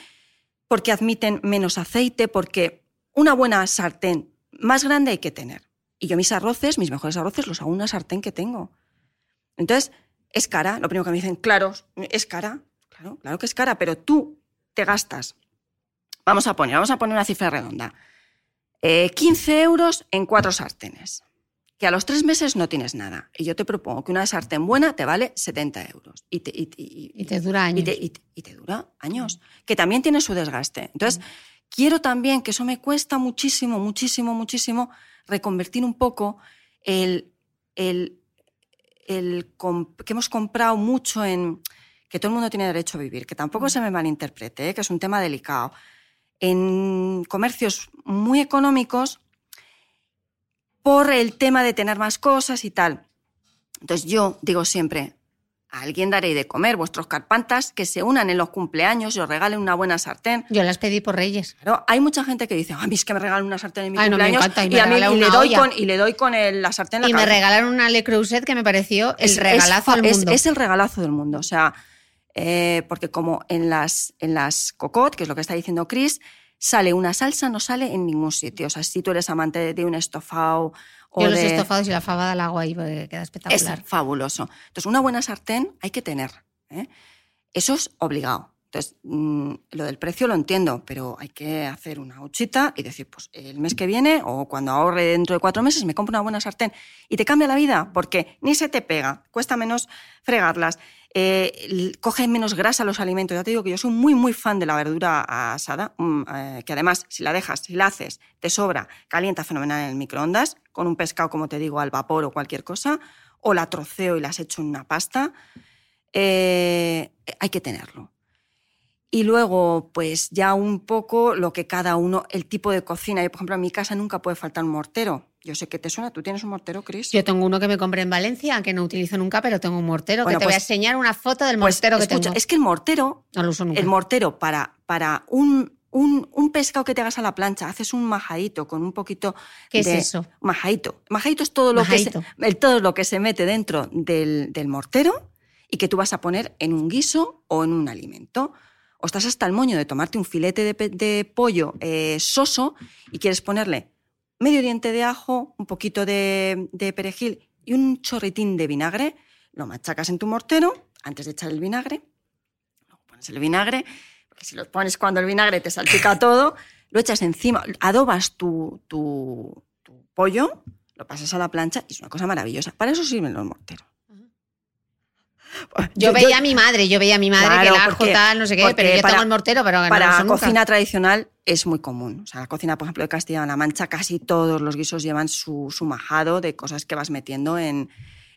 porque admiten menos aceite, porque una buena sartén más grande hay que tener. Y yo mis arroces, mis mejores arroces, los hago en una sartén que tengo. Entonces, es cara. Lo primero que me dicen, claro, es cara. Claro, claro que es cara, pero tú te gastas. Vamos a poner, vamos a poner una cifra redonda. Eh, 15 euros en cuatro sartenes. Que a los tres meses no tienes nada. Y yo te propongo que una sartén buena te vale 70 euros. Y te, y- y- Y te dura años. y te, y te- dura años. Que también tiene su desgaste. Entonces, quiero también, que eso me cuesta muchísimo, muchísimo, muchísimo, reconvertir un poco el, el, el que hemos comprado mucho en que todo el mundo tiene derecho a vivir, que tampoco se me malinterprete, ¿eh? que es un tema delicado. En comercios muy económicos, por el tema de tener más cosas y tal. Entonces yo digo siempre, a alguien daréis de comer vuestros carpantas que se unan en los cumpleaños y os regalen una buena sartén. Yo las pedí por Reyes. Claro, hay mucha gente que dice, a mí es que me regalen una sartén en mi Ay, no, me encanta, y me y, a mí regalan y le doy olla. con y le doy con el- la sartén en la Y me regalaron una Le Creuset que me pareció el Es- regalazo del es- mundo. Es, el regalazo del mundo. O sea, eh, porque como en las, en las cocot, que es lo que está diciendo Chris, sale una salsa, no sale en ningún sitio. O sea, si tú eres amante de, un estofado o Yo los de- estofados y la fabada al agua ahí queda es espectacular. fabuloso. Entonces, una buena sartén hay que tener. ¿eh? Eso es obligado. Entonces, mm, lo del precio lo entiendo, pero hay que hacer una huchita y decir, pues el mes que viene o cuando ahorre dentro de cuatro meses me compro una buena sartén. Y te cambia la vida, porque ni se te pega, cuesta menos fregarlas, eh, coge menos grasa los alimentos. Ya te digo que yo soy muy, muy fan de la verdura asada, mm, eh, que además, si la dejas, si la haces, te sobra, calienta fenomenal en el microondas, con un pescado, como te digo, al vapor o cualquier cosa, o la troceo y las echo en una pasta eh, hay que tenerlo. Y luego, pues ya un poco lo que cada uno, el tipo de cocina. Yo, por ejemplo, en mi casa nunca puede faltar un mortero. Yo sé que te suena. ¿Tú tienes un mortero, Cris? Yo tengo uno que me compré en Valencia, que no utilizo nunca, pero tengo un mortero, Bueno, que te voy a pues- enseñar una foto del Pues, mortero que escucha, tengo. es que el mortero, No lo uso nunca. el mortero para, para un, un, un pescado que te hagas a la plancha, haces un majadito con un poquito ¿Qué es eso? Majadito. Majadito es todo lo, que se, todo lo que se mete dentro del, del mortero y que tú vas a poner en un guiso o en un alimento. O estás hasta el moño de tomarte un filete de, pollo eh, soso y quieres ponerle medio diente de ajo, un poquito de, de perejil y un chorritín de vinagre, lo machacas en tu mortero antes de echar el vinagre, luego pones el vinagre, porque si lo pones cuando el vinagre te salpica todo, lo echas encima, adobas tu, tu- tu pollo, lo pasas a la plancha y es una cosa maravillosa. Para eso sirven los morteros. Yo, veía a mi madre, yo veía a mi madre Claro, que el ajo porque- tal, no sé qué, pero yo para- tengo el mortero, pero no Para nunca. cocina tradicional es muy común. O sea, la cocina, por ejemplo, de Castilla-La Mancha, casi todos los guisos llevan su, su majado de cosas que vas metiendo en,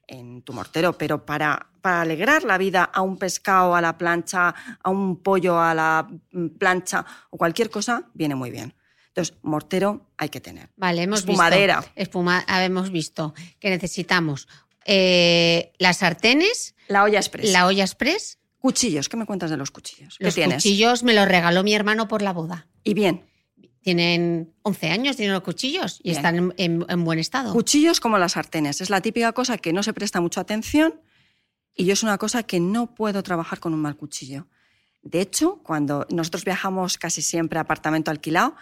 en tu mortero. Pero para, para alegrar la vida a un pescado a la plancha, a un pollo a la mm, plancha o cualquier cosa, viene muy bien. Entonces, mortero hay que tener. Vale, hemos Espumadera. visto. Espuma, hemos visto que necesitamos eh, las sartenes, La olla express. la olla express, Cuchillos. ¿Qué me cuentas de los cuchillos? ¿Qué los tienes? cuchillos me los regaló mi hermano por la boda. Y bien. tienen 11 años, tienen los cuchillos y Bien. están en, en- en buen estado. Cuchillos como las sartenes. Es la típica cosa que no se presta mucha atención y yo es una cosa que no puedo trabajar con un mal cuchillo. De hecho, cuando nosotros viajamos casi siempre a apartamento alquilado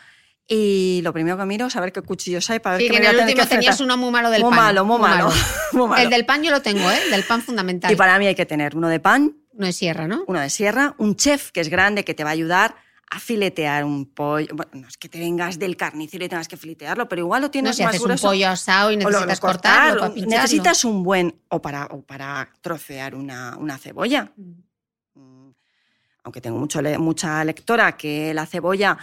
y lo primero que miro es saber qué cuchillos hay para ver Sí, qué que me en el último que tenías uno muy malo del Muy pan. malo, muy malo, muy malo. El del pan yo lo tengo, ¿eh? Del pan fundamental. Y para mí hay que tener uno de pan, No es sierra, ¿no? uno de sierra, un chef que es grande que te va a ayudar a filetear un pollo. Bueno, no es que te vengas del carnicero y tengas que filetearlo, pero igual lo No, tienes si más haces un grueso. pollo asado y O lo- lo necesitas cortar, cortarlo para necesitas un buen o para, o para trocear una, una cebolla. Mm, Aunque tengo mucho mucha lectora que la cebolla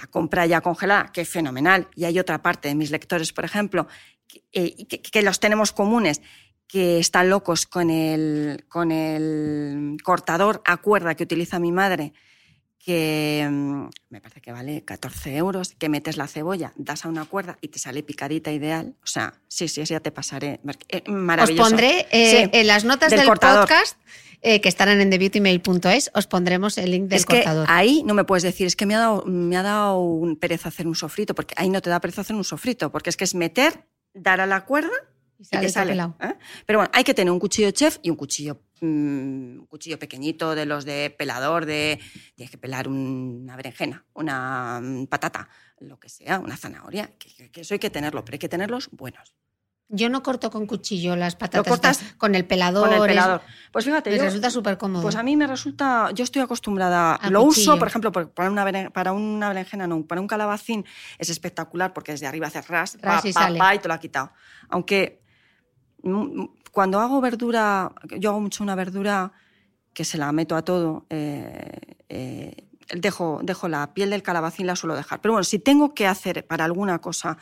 la compra ya congelada, que es fenomenal. Y hay otra parte de mis lectores, por ejemplo, que, eh, que- que los tenemos comunes, que están locos con el, con el cortador a cuerda que utiliza mi madre, que mm, me parece que vale 14 euros, que metes la cebolla, das a una cuerda y te sale picadita ideal. O sea, sí, sí, eso ya te pasaré. Eh, Os Maravilloso. pondré eh, Sí, en las notas del podcast, eh, que estarán en thebeautymail.es, os pondremos el link del es que cortador. ahí no me puedes decir, es que me ha dado, me ha dado un pereza hacer un sofrito, porque ahí no te da pereza hacer un sofrito, porque es que es meter, dar a la cuerda Y y sale te todo sale. pelado. ¿eh? Pero bueno, hay que tener un cuchillo chef y un cuchillo, mm, un cuchillo pequeñito de los de pelador, de tienes que pelar un- una berenjena, una mm, patata, lo que sea, una zanahoria, que eso hay que tenerlo, pero hay que tenerlos buenos. Yo no corto con cuchillo las patatas. cortas estas, con el pelador. Con el pelador. Pues fíjate, me yo- resulta súper cómodo. Pues a mí me resulta, yo estoy acostumbrada, Al lo cuchillo. uso, por ejemplo, para una, para una berenjena, no, para un calabacín es espectacular porque desde arriba haces ras, Ras pa, y pa, sale. pa, y te lo ha quitado. Aunque mm, cuando hago verdura, yo hago mucho una verdura que se la meto a todo, eh, eh, dejo, dejo la piel del calabacín, la suelo dejar. Pero bueno, si tengo que hacer para alguna cosa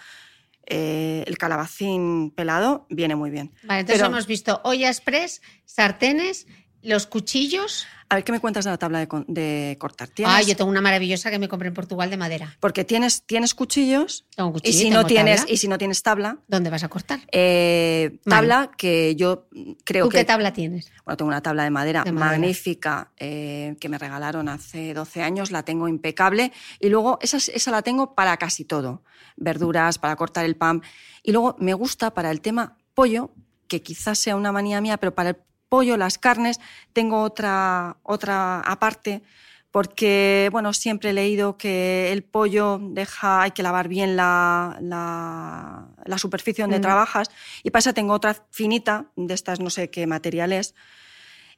eh, el calabacín pelado, viene muy bien. Vale, entonces Pero- hemos visto olla express, sartenes, los cuchillos. A ver, ¿qué me cuentas de la tabla de, cortar? ¿Tienes? Ah, yo tengo una maravillosa que me compré en Portugal de madera. Porque tienes, tienes cuchillos Tengo un y cuchillo si, tengo no tienes, tabla. y si no tienes tabla, ¿Dónde vas a cortar? eh, tabla que yo creo ¿Tú que... qué tabla tienes? Bueno, tengo una tabla de madera, De madera. magnífica eh, que me regalaron hace 12 años, la tengo impecable y luego esa, esa la tengo para casi todo, verduras, para cortar el pan y luego me gusta para el tema pollo, que quizás sea una manía mía, pero para el pollo, las carnes, tengo otra, otra aparte porque bueno, siempre he leído que el pollo deja, hay que lavar bien la, la, la superficie donde Mm. trabajas y eso tengo otra finita de estas no sé qué materiales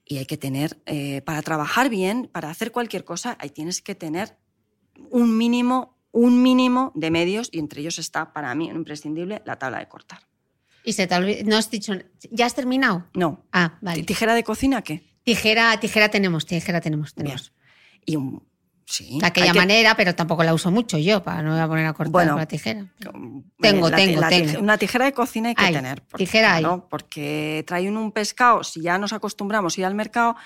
y hay que tener, eh, para trabajar bien, para hacer cualquier cosa, ahí tienes que tener un mínimo, un mínimo de medios y entre ellos está para mí imprescindible la tabla de cortar. Y se te no has dicho, ¿ya has terminado? No. Ah, vale. ¿Tijera de cocina qué? Tijera, tijera tenemos, tijera tenemos, tenemos. Y un... Sí. De aquella que- manera, pero tampoco la uso mucho yo, para no me voy a poner a cortar Bueno, con la tijera. Tengo, Tengo, tengo, tengo. Una tijera de cocina hay que Hay, tener. Porque, tijera hay. claro, porque trae uno un pescado, si ya nos acostumbramos a ir al mercado,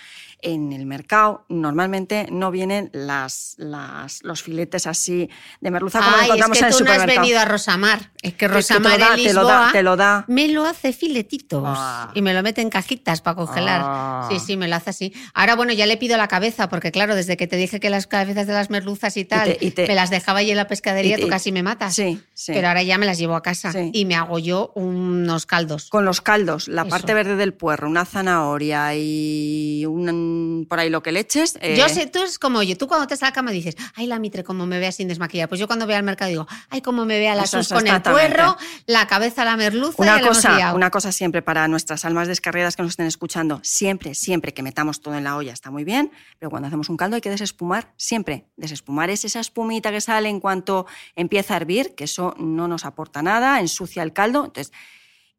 en el mercado normalmente no vienen las, las, los filetes así de merluza como Ay, es encontramos que en el tú no has venido a Rosamar. Es que Que- que te lo Rosamar da, en te lo da, te lo da. me lo hace filetitos Ah. y me lo mete en cajitas para congelar. Ah. Sí, sí, me lo hace así. Ahora, bueno, ya le pido la cabeza, porque claro, desde que te dije que las cabezas de las merluzas y tal, te- y te- me las dejaba ahí en la pescadería, y te- tú casi me matas. Sí, sí. Pero ahora ya me las llevo a casa Sí. y me hago yo unos caldos. Con los caldos, la Eso. parte verde del puerro, una zanahoria y un, por ahí lo que le eches. eh, Yo sé, tú es como yo, tú cuando te la cama dices, ay, la mitre, como me vea sin desmaquillar. Pues yo cuando voy al mercado digo, ay, como me vea la Eso sus con el puerro, la cabeza la merluza y Una hemos cosa, una cosa siempre para nuestras almas descarriadas que nos estén escuchando, siempre, siempre que metamos todo en la olla está muy bien, pero cuando hacemos un caldo hay que desespumar, siempre. Desespumar es esa espumita que sale en cuanto empieza a hervir, que eso no nos aporta nada, ensucia el caldo. Entonces,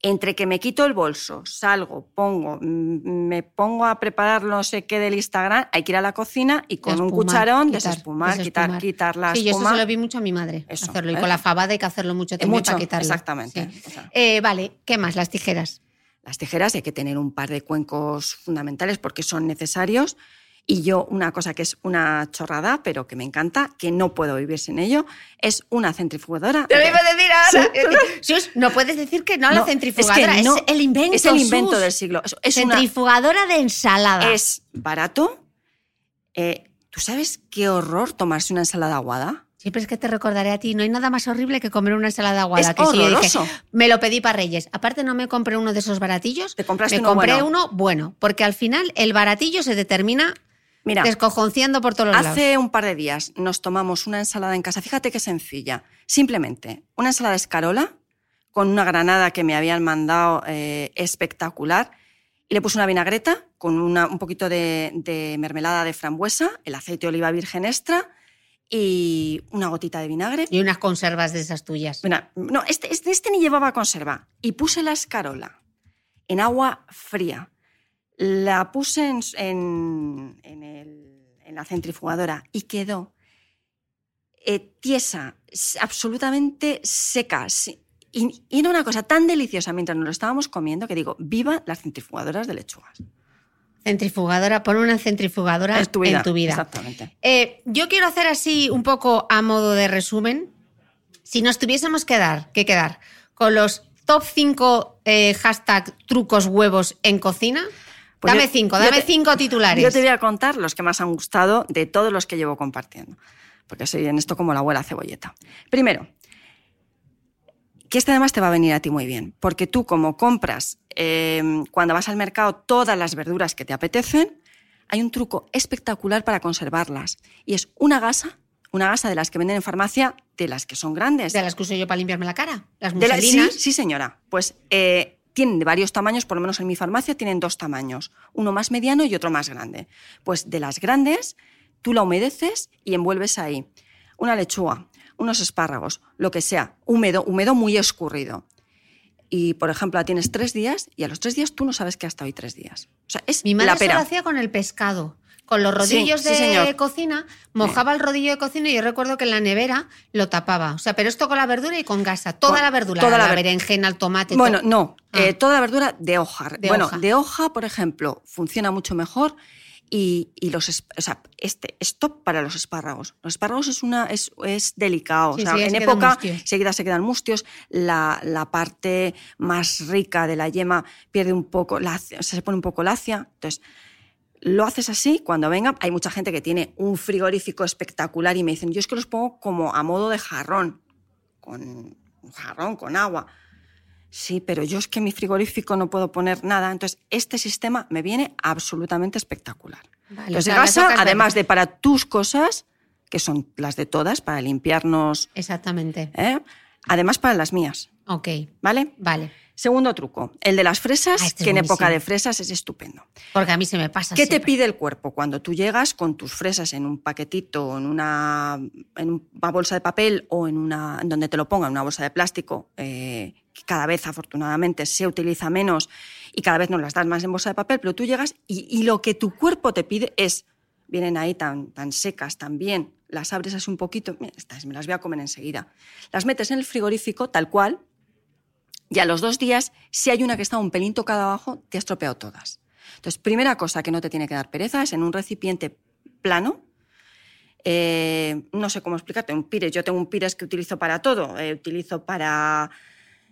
entre que me quito el bolso, salgo, pongo, mm, me pongo a preparar no sé qué del Instagram, hay que ir a la cocina y con un Espumar, cucharón quitar, desespumar, quitar, desespumar. quitar la Sí, yo eso se lo vi mucho a mi madre Eso, hacerlo. Y ¿ves? con la fabada hay que hacerlo mucho Eh, también mucho, para quitarlo. exactamente. Sí. O sea, Eh, vale, ¿qué más? Las tijeras. las tijeras hay que tener un par de cuencos fundamentales porque son necesarios. Y yo, una cosa que es una chorrada, pero que me encanta, que no puedo vivir sin ello, es una centrifugadora. Te lo iba a decir ahora. Sí. Sus, no puedes decir que no a la No, centrifugadora. Es, no, el invento. Es el invento Sus. del siglo. Es- Es, una- Centrifugadora de ensalada. es barato. Eh, ¿Tú sabes qué horror tomarse una ensalada aguada? Siempre es que te recordaré a ti, no hay nada más horrible que comer una ensalada aguada. Es que sí, yo dije, horroroso. me lo pedí para Reyes. Aparte no me compré uno de esos baratillos, Te compraste me uno compré bueno. uno bueno, porque al final el baratillo se determina Mira, descojonciando por todos lados. hace un par de días nos tomamos una ensalada en casa. Fíjate qué sencilla. Simplemente una ensalada escarola con una granada que me habían mandado eh, espectacular. Y le puse una vinagreta con una- un poquito de, de mermelada de frambuesa, el aceite de oliva virgen extra y una gotita de vinagre. Y unas conservas de esas tuyas. No, este, este, este ni llevaba conserva. Y puse la escarola en agua fría. La puse en, en- en el- en la centrifugadora y quedó eh, tiesa, absolutamente seca. Y, y era una cosa tan deliciosa mientras nos lo estábamos comiendo que digo, viva las centrifugadoras de lechugas. Centrifugadora, pon una centrifugadora Es tu vida. en tu vida. Exactamente. Eh, yo quiero hacer así un poco a modo de resumen. Si nos tuviésemos que dar, que quedar con los top 5 hashtag trucos huevos en cocina, Pues dame yo- 5, yo dame te- 5 titulares. Yo te voy a contar los que más han gustado de todos los que llevo compartiendo, porque soy en esto como la abuela cebolleta. Primero, que este además te va a venir a ti muy bien, porque tú como compras eh, cuando vas al mercado todas las verduras que te apetecen, hay un truco espectacular para conservarlas y es una gasa, una gasa de las que venden en farmacia, de las que son grandes. De las que uso yo para limpiarme la cara. Las De la- sí, muselinas. sí, señora. Pues eh, tienen de varios tamaños, por lo menos en mi farmacia tienen dos tamaños, uno más mediano y otro más grande. Pues de las grandes, tú la humedeces y envuelves ahí una lechuga, unos espárragos, lo que sea, húmedo, húmedo muy escurrido. Y, por ejemplo, la tienes tres días y a los tres días tú no sabes que hasta hoy tres días. O sea, es Mi madre la eso lo pera. hacía con el pescado. Con los rodillos sí, de cocina, mojaba el rodillo de cocina y yo recuerdo que en la nevera lo tapaba. O sea, pero esto con la verdura y con gasa. Toda Con- la verdura. toda la, la berenjena, el tomate. Bueno, todo. no, Ah. eh, toda la verdura de hoja. De bueno, hoja. de hoja, por ejemplo, funciona mucho mejor y, y los, o sea, este stop para los espárragos. Los espárragos es una es, es delicado, Sí, o sea, en época seguida se quedan mustios, la, la parte más rica de la yema pierde un poco, la, o sea, se pone un poco lacia, entonces lo haces así, cuando venga, hay mucha gente que tiene un frigorífico espectacular y me dicen, yo es que los pongo como a modo de jarrón, con un jarrón, con agua. Sí, pero yo es que en mi frigorífico no puedo poner nada, entonces este sistema me viene absolutamente espectacular. Vale, Entonces, gasa, además de para tus cosas, que son las de todas, para limpiarnos, Exactamente. ¿eh? además para las mías, Ok, ¿vale? vale. Segundo truco, el de las fresas, Ah, este es que en época de fresas es estupendo. Porque a mí se me pasa. ¿Qué te pide el cuerpo cuando tú llegas con tus fresas en un paquetito, en una, en una bolsa de papel o en una, en donde te lo pongan, una bolsa de plástico, eh, que cada vez afortunadamente se utiliza menos y cada vez nos las das más en bolsa de papel, pero tú llegas y, y lo que tu cuerpo te pide es, vienen ahí tan, tan secas, tan bien, las abres así un poquito, mira, estas me las voy a comer enseguida, las metes en el frigorífico tal cual y a los dos días, si hay una que está un pelín tocada abajo, te ha estropeado todas. Entonces, primera cosa que no te tiene que dar pereza es en un recipiente plano. eh, no sé cómo explicarte, un pires. Yo tengo un pires que utilizo para todo. eh, utilizo para.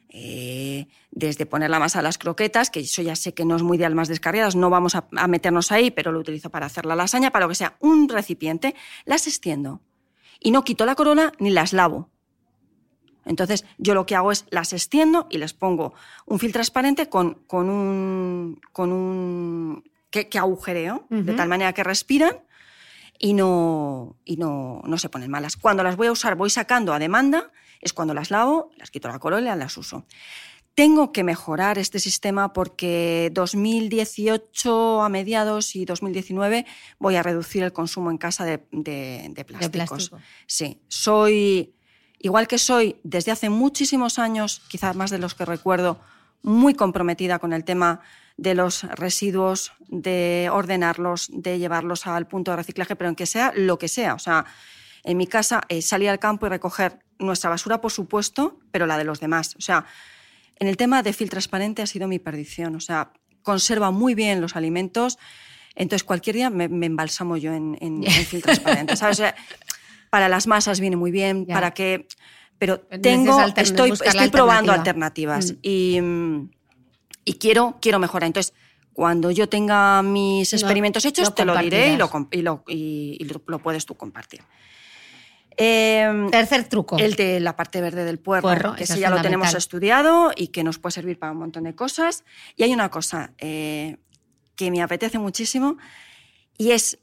eh, desde poner la masa a las croquetas, que eso ya sé que no es muy de almas descarriadas, no vamos a, a meternos ahí, pero lo utilizo para hacer la lasaña, para lo que sea. Un recipiente, las extiendo. Y no quito la corona ni las lavo. Entonces, yo lo que hago es las extiendo y les pongo un film transparente con, con un. Con un que, que agujereo, de tal manera que respiran y, no, y no, no se ponen malas. Cuando las voy a usar, voy sacando a demanda, es cuando las lavo, las quito la corola y las uso. Tengo que mejorar este sistema porque 2018 a mediados y 2019 voy a reducir el consumo en casa de, de- de De plásticos. plástico. Sí, soy, igual que soy desde hace muchísimos años, quizás más de los que recuerdo, muy comprometida con el tema de los residuos, de ordenarlos, de llevarlos al punto de reciclaje, pero en que sea lo que sea. O sea, en mi casa eh, salir al campo y recoger nuestra basura, por supuesto, pero la de los demás. O sea, en el tema de fil transparente ha sido mi perdición. O sea, conserva muy bien los alimentos. Entonces, cualquier día me, me embalsamo yo en, en, en fil transparente. ¿sabes? O sea, para las masas viene muy bien, Ya. para que. Pero tengo, estoy, estoy probando alternativa. alternativas Mm. y, y quiero, quiero mejorar. Entonces, cuando yo tenga mis experimentos hechos, te lo diré y lo, y lo, y- lo- puedes tú compartir. Eh, Tercer truco. el de la parte verde del puerro, Puerro, que es ya lo tenemos estudiado y que nos puede servir para un montón de cosas. Y hay una cosa eh, que me apetece muchísimo y es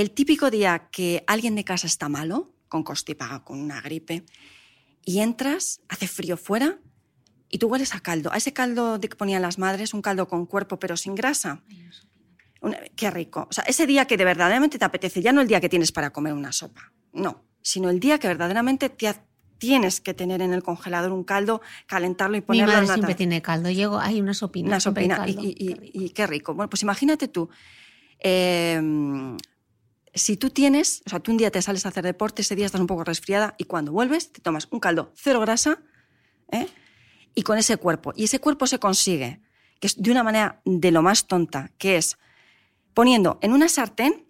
el típico día que alguien de casa está malo, con constipado, con una gripe, y entras, hace frío fuera y tú hueles a caldo. A ese caldo de que ponían las madres, un caldo con cuerpo pero sin grasa. Una- qué rico. O sea, ese día que de verdaderamente te apetece, ya no el día que tienes para comer una sopa, no, sino el día que verdaderamente te tienes que tener en el congelador un caldo, calentarlo y Mi ponerlo madre en una siempre tiene caldo. Llego, hay una sopina. una sopina. Y, Qué rico. y qué rico. Bueno, pues imagínate tú, eh, si tú tienes, o sea, tú un día te sales a hacer deporte, ese día estás un poco resfriada y cuando vuelves te tomas un caldo cero grasa ¿eh? y con ese cuerpo. Y ese cuerpo se consigue, que es de una manera de lo más tonta, que es poniendo en una sartén,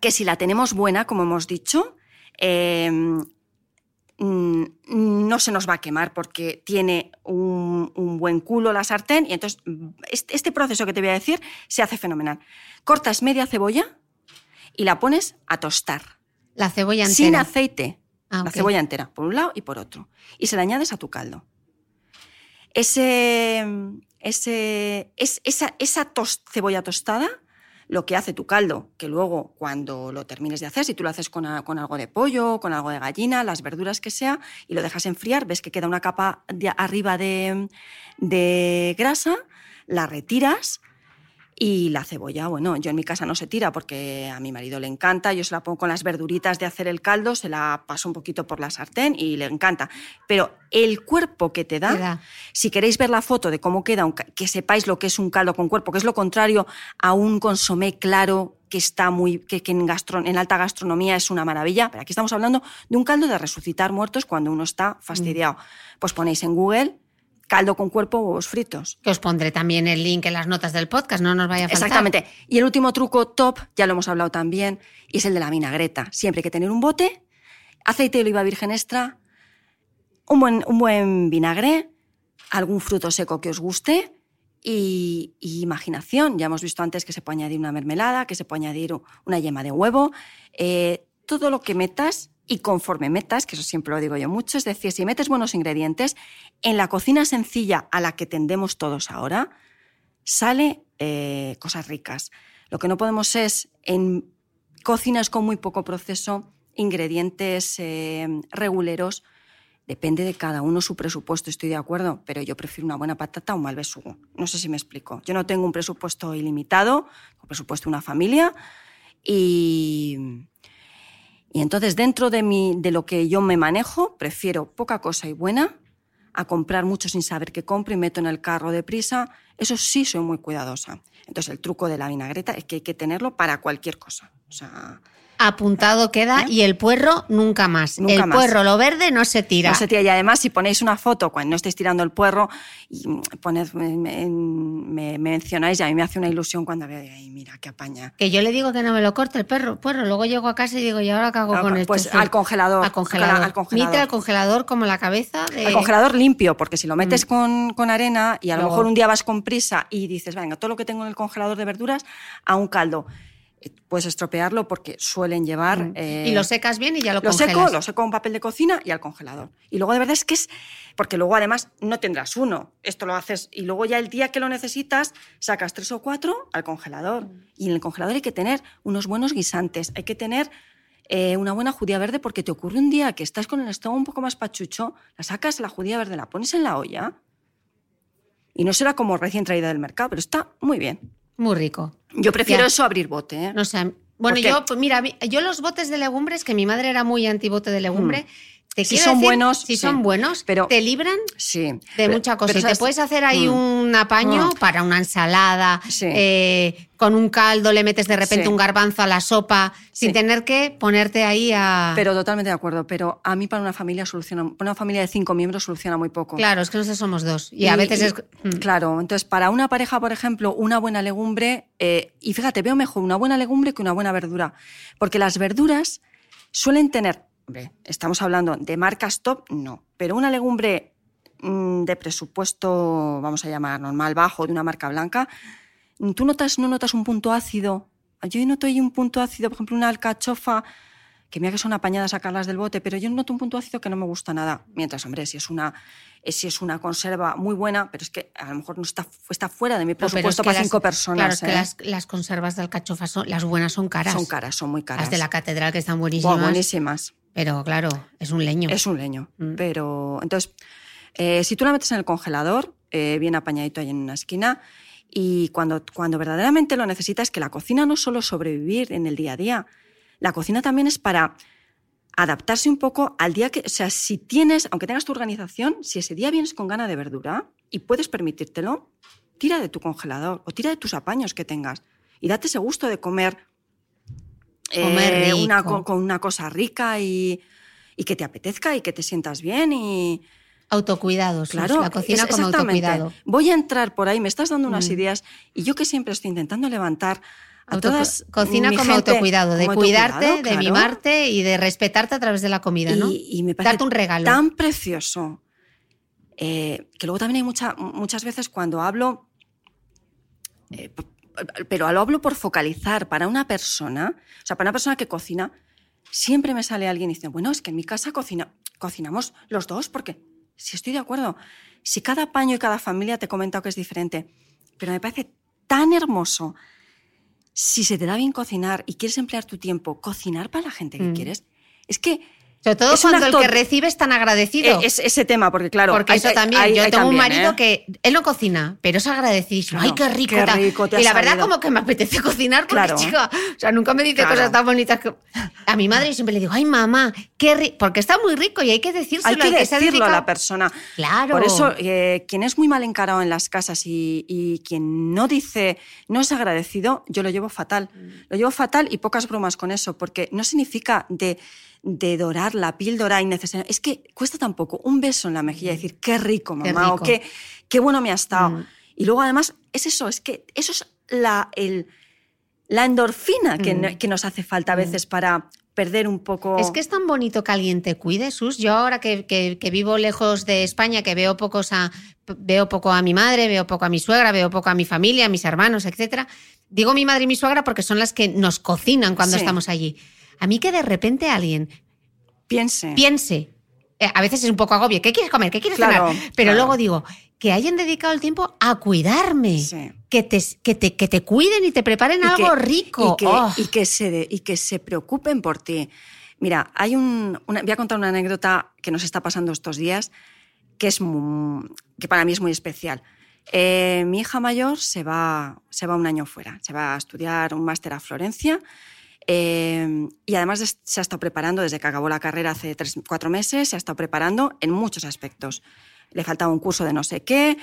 que si la tenemos buena, como hemos dicho, eh, mm, no se nos va a quemar porque tiene un, un buen culo la sartén y entonces mm, este, este proceso que te voy a decir se hace fenomenal. Cortas media cebolla y la pones a tostar, La cebolla entera. sin aceite, Ah, la cebolla entera, por un lado y por otro, y se la añades a tu caldo. Ese, ese, es, esa, esa tos- cebolla tostada lo que hace tu caldo, que luego cuando lo termines de hacer, si tú lo haces con, a- con algo de pollo, con algo de gallina, las verduras que sea, y lo dejas enfriar, ves que queda una capa de arriba de, de grasa, la retiras y la cebolla, bueno, yo en mi casa no se tira porque a mi marido le encanta, yo se la pongo con las verduritas de hacer el caldo, se la paso un poquito por la sartén y le encanta. Pero el cuerpo que te da, Te da. si queréis ver la foto de cómo queda, que sepáis lo que es un caldo con cuerpo, que es lo contrario a un consomé claro que está muy que, que en, gastro- en alta gastronomía es una maravilla, pero aquí estamos hablando de un caldo de resucitar muertos cuando uno está fastidiado. Pues ponéis en Google caldo con cuerpo huevos fritos. Que os pondré también el link en las notas del podcast, no nos vaya a faltar. Exactamente. Y el último truco top, ya lo hemos hablado también, y es el de la vinagreta. Siempre hay que tener un bote, aceite de oliva virgen extra, un buen, un buen vinagre, algún fruto seco que os guste y, y imaginación. Ya hemos visto antes que se puede añadir una mermelada, que se puede añadir una yema de huevo. Eh, todo lo que metas y conforme metas, que eso siempre lo digo yo mucho, es decir, si metes buenos ingredientes, en la cocina sencilla a la que tendemos todos ahora, sale eh, cosas ricas. Lo que no podemos es, en cocinas con muy poco proceso, ingredientes eh, reguleros, depende de cada uno su presupuesto, estoy de acuerdo, pero yo prefiero una buena patata a un mal besugo. No sé si me explico. Yo no tengo un presupuesto ilimitado, un presupuesto de una familia y... Y entonces, dentro de, mi, de lo que yo me manejo, prefiero poca cosa y buena a comprar mucho sin saber qué compro y meto en el carro deprisa. Eso sí soy muy cuidadosa. Entonces, el truco de la vinagreta es que hay que tenerlo para cualquier cosa. Apuntado queda ¿Eh? y el puerro nunca más. Nunca el más. puerro, lo verde, no se tira. no se tira. Y además, si ponéis una foto cuando no estéis tirando el puerro y mm, poned, me, me- me mencionáis y a mí me hace una ilusión cuando veo, ay, mira, qué apaña. Que yo le digo que no me lo corte el perro, puerro. Luego llego a casa y digo, ¿y ahora qué hago Al- con esto? pues al congelador. Al congelador. Al congelador. Mitra al congelador como la cabeza de... Al congelador limpio, porque si lo metes con, con arena y a lo mejor un día vas con prisa y dices, venga, todo lo que tengo en el congelador de verduras a un caldo, puedes estropearlo porque suelen llevar... eh, Y lo secas bien y ya lo, lo congelas. seco, lo seco con papel de cocina y al congelador. Y luego de verdad es que es, porque luego además no tendrás uno, esto lo haces y luego ya el día que lo necesitas sacas tres o cuatro al congelador. Y en el congelador hay que tener unos buenos guisantes, hay que tener eh, una buena judía verde porque te ocurre un día que estás con el estómago un poco más pachucho, la sacas la judía verde, la pones en la olla y no será como recién traída del mercado, pero está muy bien. Muy rico. Yo prefiero Ya. eso abrir bote. ¿eh? No sé. Bueno, yo, pues mira, mi- yo los botes de legumbres, que mi madre era muy antibote de legumbre, te. Si son decir, buenos, si sí. son buenos, Pero- te libran Sí. de Pero- mucha cosa. pero te ¿sabes? puedes hacer ahí Mm. un apaño Mm. para una ensalada, Sí. eh, con un caldo le metes de repente Sí. un garbanzo a la sopa, sin tener que ponerte ahí a... Pero totalmente de acuerdo. Pero a mí para una familia soluciona, para una familia de cinco miembros soluciona muy poco. Claro, es que nosotros somos dos. Y, a veces y- es... Mm. Claro, entonces para una pareja, por ejemplo, una buena legumbre, eh, y fíjate, veo mejor una buena legumbre que una buena verdura, porque las verduras suelen tener, hombre, estamos hablando de marcas top, no, pero una legumbre mm, de presupuesto, vamos a llamar normal, bajo, de una marca blanca, mm, ¿tú notas, no notas un punto ácido? Yo noto ahí un punto ácido, por ejemplo, una alcachofa que mira que son apañadas sacarlas del bote, pero yo noto un punto ácido que no me gusta nada. Mientras, hombre, si es una, si es una conserva muy buena, pero es que a lo mejor no está, está fuera de mi presupuesto para cinco personas. Claro, es que ¿eh? las, las, conservas de alcachofa, son, las buenas son caras. Son caras, son muy caras. Las de la catedral que están buenísimas. buenísimas. Pero claro, es un leño. Es un leño. Mm. Pero entonces, eh, si tú la metes en el congelador, bien apañadito ahí en una esquina, y cuando, cuando verdaderamente lo necesitas, que la cocina no solo sobrevivir en el día a día, la cocina también es para adaptarse un poco al día que, o sea, si tienes, aunque tengas tu organización, si ese día vienes con gana de verdura y puedes permitírtelo, tira de tu congelador o tira de tus apaños que tengas y date ese gusto de comer, eh, una, con, una cosa rica y, y, que te apetezca y que te sientas bien y... Autocuidado, claro. La cocina como autocuidado. Voy a entrar por ahí, me estás dando unas mm. ideas y yo que siempre estoy intentando levantar Cocina como autocuidado, de cuidarte, de mimarte y de respetarte a través de la comida, ¿no? Y, me parece Darte un regalo. tan precioso. Eh, que luego también hay mucha, muchas veces cuando hablo, eh, pero lo hablo por focalizar para una persona, o sea, para una persona que cocina, siempre me sale alguien y dice, bueno, es que en mi casa cocina, cocinamos los dos, porque si estoy de acuerdo, si cada paño y cada familia te comenta que es diferente, pero me parece tan hermoso si se te da bien cocinar y quieres emplear tu tiempo, cocinar para la gente que mm. quieres, es que sobre todo cuando el que recibe es tan agradecido. E-, es ese tema, porque claro. Porque eso también. yo tengo un marido ¿eh? que él no cocina, pero es agradecido. ¡Ay, qué rico! Qué y la verdad, como que me apetece cocinar, porque claro. chica, o sea, nunca me dice cosas tan bonitas. Que... A mi madre siempre le digo, ¡ay, mamá! ¡Qué rico! Porque está muy rico y hay que decírselo. Hay que, decirlo a la persona. Claro. Por eso, eh, quien es muy mal encarado en las casas y, y, quien no dice, no es agradecido, yo lo llevo fatal. Mm. Lo llevo fatal y pocas bromas con eso, porque no significa de de dorar la píldora innecesaria. Es que cuesta tampoco un beso en la mejilla y decir, qué rico, mamá, o qué, qué bueno me ha estado. Mm. Y luego además es eso, es que eso es la, el, la endorfina que, mm. que, nos hace falta a mm. veces para perder un poco... Es que es tan bonito que alguien te cuide, Sus. Yo ahora que, que, vivo lejos de España, que veo, pocos a, veo poco a mi madre, veo poco a mi suegra, veo poco a mi familia, a mis hermanos, etc. Digo mi madre y mi suegra porque son las que nos cocinan cuando estamos allí. A mí que de repente alguien piense, piense eh, a veces es un poco agobio, ¿qué quieres comer? ¿Qué quieres cenar? Pero luego digo, que hayan dedicado el tiempo a cuidarme, que, te, que, te, que, te, cuiden y te preparen algo rico. Oh. Y que, se y que se preocupen por ti. Mira, hay un, voy a contar una anécdota que nos está pasando estos días que, es que para mí es muy especial. Eh, mi hija mayor se va, se va un año fuera, se va a estudiar un máster a Florencia Em, y además se ha estado preparando desde que acabó la carrera hace tres, cuatro meses, se ha estado preparando en muchos aspectos. Le faltaba un curso de no sé qué,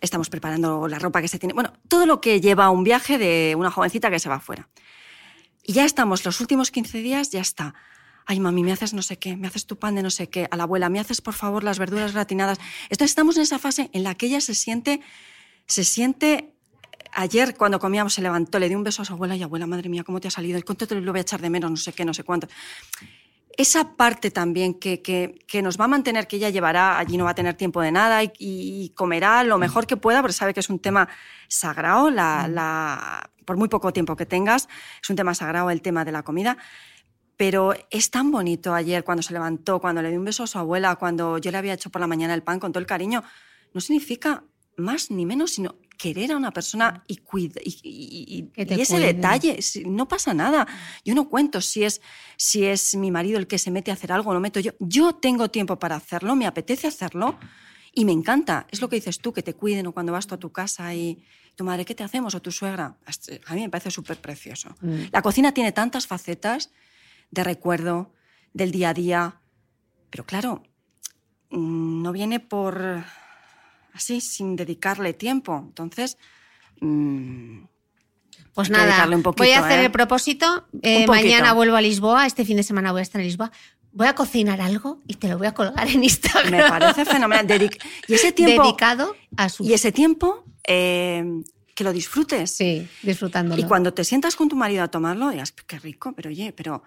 estamos preparando la ropa que se tiene, bueno, todo lo que lleva un viaje de una jovencita que se va afuera. Y ya estamos, los últimos 15 días ya está. Ay, mami, me haces no sé qué, me haces tu pan de no sé qué, a la abuela, me haces por favor las verduras gratinadas. Entonces estamos en esa fase en la que ella se siente, se siente ayer cuando comíamos se levantó, le dio un beso a su abuela y abuela, madre mía, ¿cómo te ha salido? ¿Cuánto te lo voy a echar de menos? No sé qué, no sé cuánto. Esa parte también que, que, nos va a mantener, que ella llevará, allí no va a tener tiempo de nada y, comerá lo mejor que pueda, porque sabe que es un tema sagrado, la, la, por muy poco tiempo que tengas, es un tema sagrado el tema de la comida. Pero es tan bonito ayer cuando se levantó, cuando le dio un beso a su abuela, cuando yo le había hecho por la mañana el pan con todo el cariño. No significa más ni menos, sino querer a una persona y, cuida, y, ese detalle, no pasa nada. Yo no cuento si es, si es mi marido el que se mete a hacer algo, lo meto yo. Yo tengo tiempo para hacerlo, me apetece hacerlo y me encanta. Es lo que dices tú, que te cuiden o cuando vas tú a tu casa y tu madre, ¿qué te hacemos? O tu suegra. A mí me parece súper precioso. Mm. La cocina tiene tantas facetas de recuerdo, del día a día, pero claro, mm, no viene por así, sin dedicarle tiempo. Entonces, mm, pues nada, voy a hacer ¿eh? el propósito. Eh, mañana vuelvo a Lisboa, este fin de semana voy a estar en Lisboa. Voy a cocinar algo y te lo voy a colgar en Instagram. Me parece fenomenal. y ese tiempo, Dedicado a su... Y ese tiempo, eh, que lo disfrutes. Sí, disfrutándolo. Y cuando te sientas con tu marido a tomarlo, digas, qué rico, pero oye, pero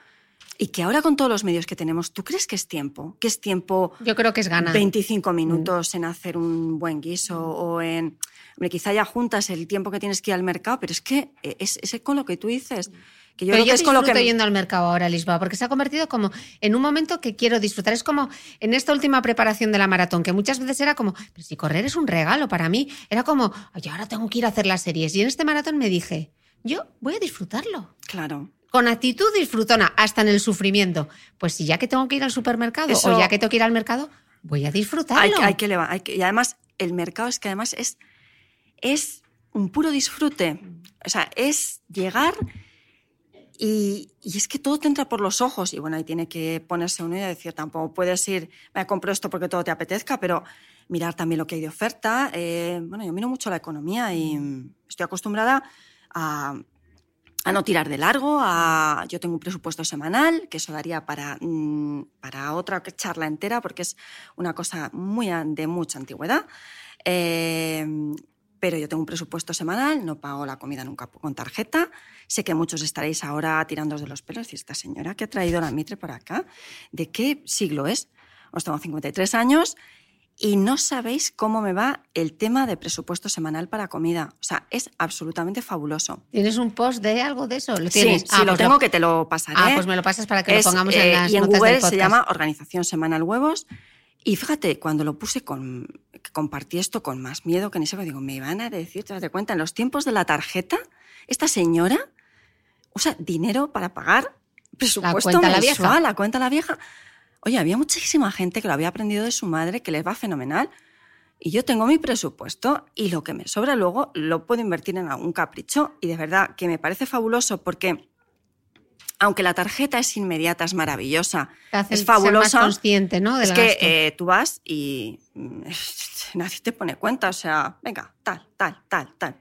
y que ahora con todos los medios que tenemos, ¿tú crees que es tiempo? ¿Que es tiempo? Yo creo que es gana. 25 minutos en hacer un buen guiso o en... Hombre, quizá ya juntas el tiempo que tienes que ir al mercado, pero es que es, es con lo que tú dices. Que yo Pero yo es con lo que yendo al mercado ahora, Lisboa, porque se ha convertido como en un momento que quiero disfrutar. Es como en esta última preparación de la maratón, que muchas veces era como, pero si correr es un regalo para mí, era como, ay, ahora tengo que ir a hacer las series. Y en este maratón me dije, yo voy a disfrutarlo. Claro. Con actitud disfrutona, hasta en el sufrimiento. Pues si ya que tengo que ir al supermercado o ya que tengo que ir al mercado, voy a disfrutarlo. Hay, que, hay que, y además, el mercado es que además es, es un puro disfrute. O sea, es llegar y, es que todo te entra por los ojos. Y bueno, ahí tiene que ponerse uno y decir, tampoco puedes ir, me compro esto porque todo te apetezca, pero mirar también lo que hay de oferta. Eh, bueno, yo miro mucho la economía y estoy acostumbrada a, no tirar de largo. A, yo tengo un presupuesto semanal, que eso daría para, mm, para otra charla entera, porque es una cosa muy de mucha antigüedad. Eh, pero yo tengo un presupuesto semanal, no pago la comida nunca con tarjeta. Sé que muchos estaréis ahora tirándoos de los pelos y esta señora que ha traído la mitre por acá, ¿de qué siglo es? Os tengo 53 años y no sabéis cómo me va el tema de presupuesto semanal para comida. O sea, es absolutamente fabuloso. ¿Tienes un post de algo de eso? ¿Lo tienes? Sí, ah, lo pues tengo, que te lo pasaré. Ah, pues me lo pasas para que lo pongamos en eh, las Y en Google se llama Organización Semanal Huevos. Y fíjate, cuando lo puse con, compartí esto con más miedo que ni sé, digo, me van a decir, te das cuenta, en los tiempos de la tarjeta, esta señora usa dinero para pagar presupuesto la mensual, la la cuenta la vieja. Oye, había muchísima gente que lo había aprendido de su madre, que les va fenomenal. Y yo tengo mi presupuesto y lo que me sobra luego lo puedo invertir en algún capricho. Y de verdad que me parece fabuloso porque aunque la tarjeta es inmediata, es maravillosa, es fabulosa. Ser más consciente, ¿no? es que eh, tú vas y mm, nadie te pone cuenta, o sea, venga, tal, tal, tal, tal.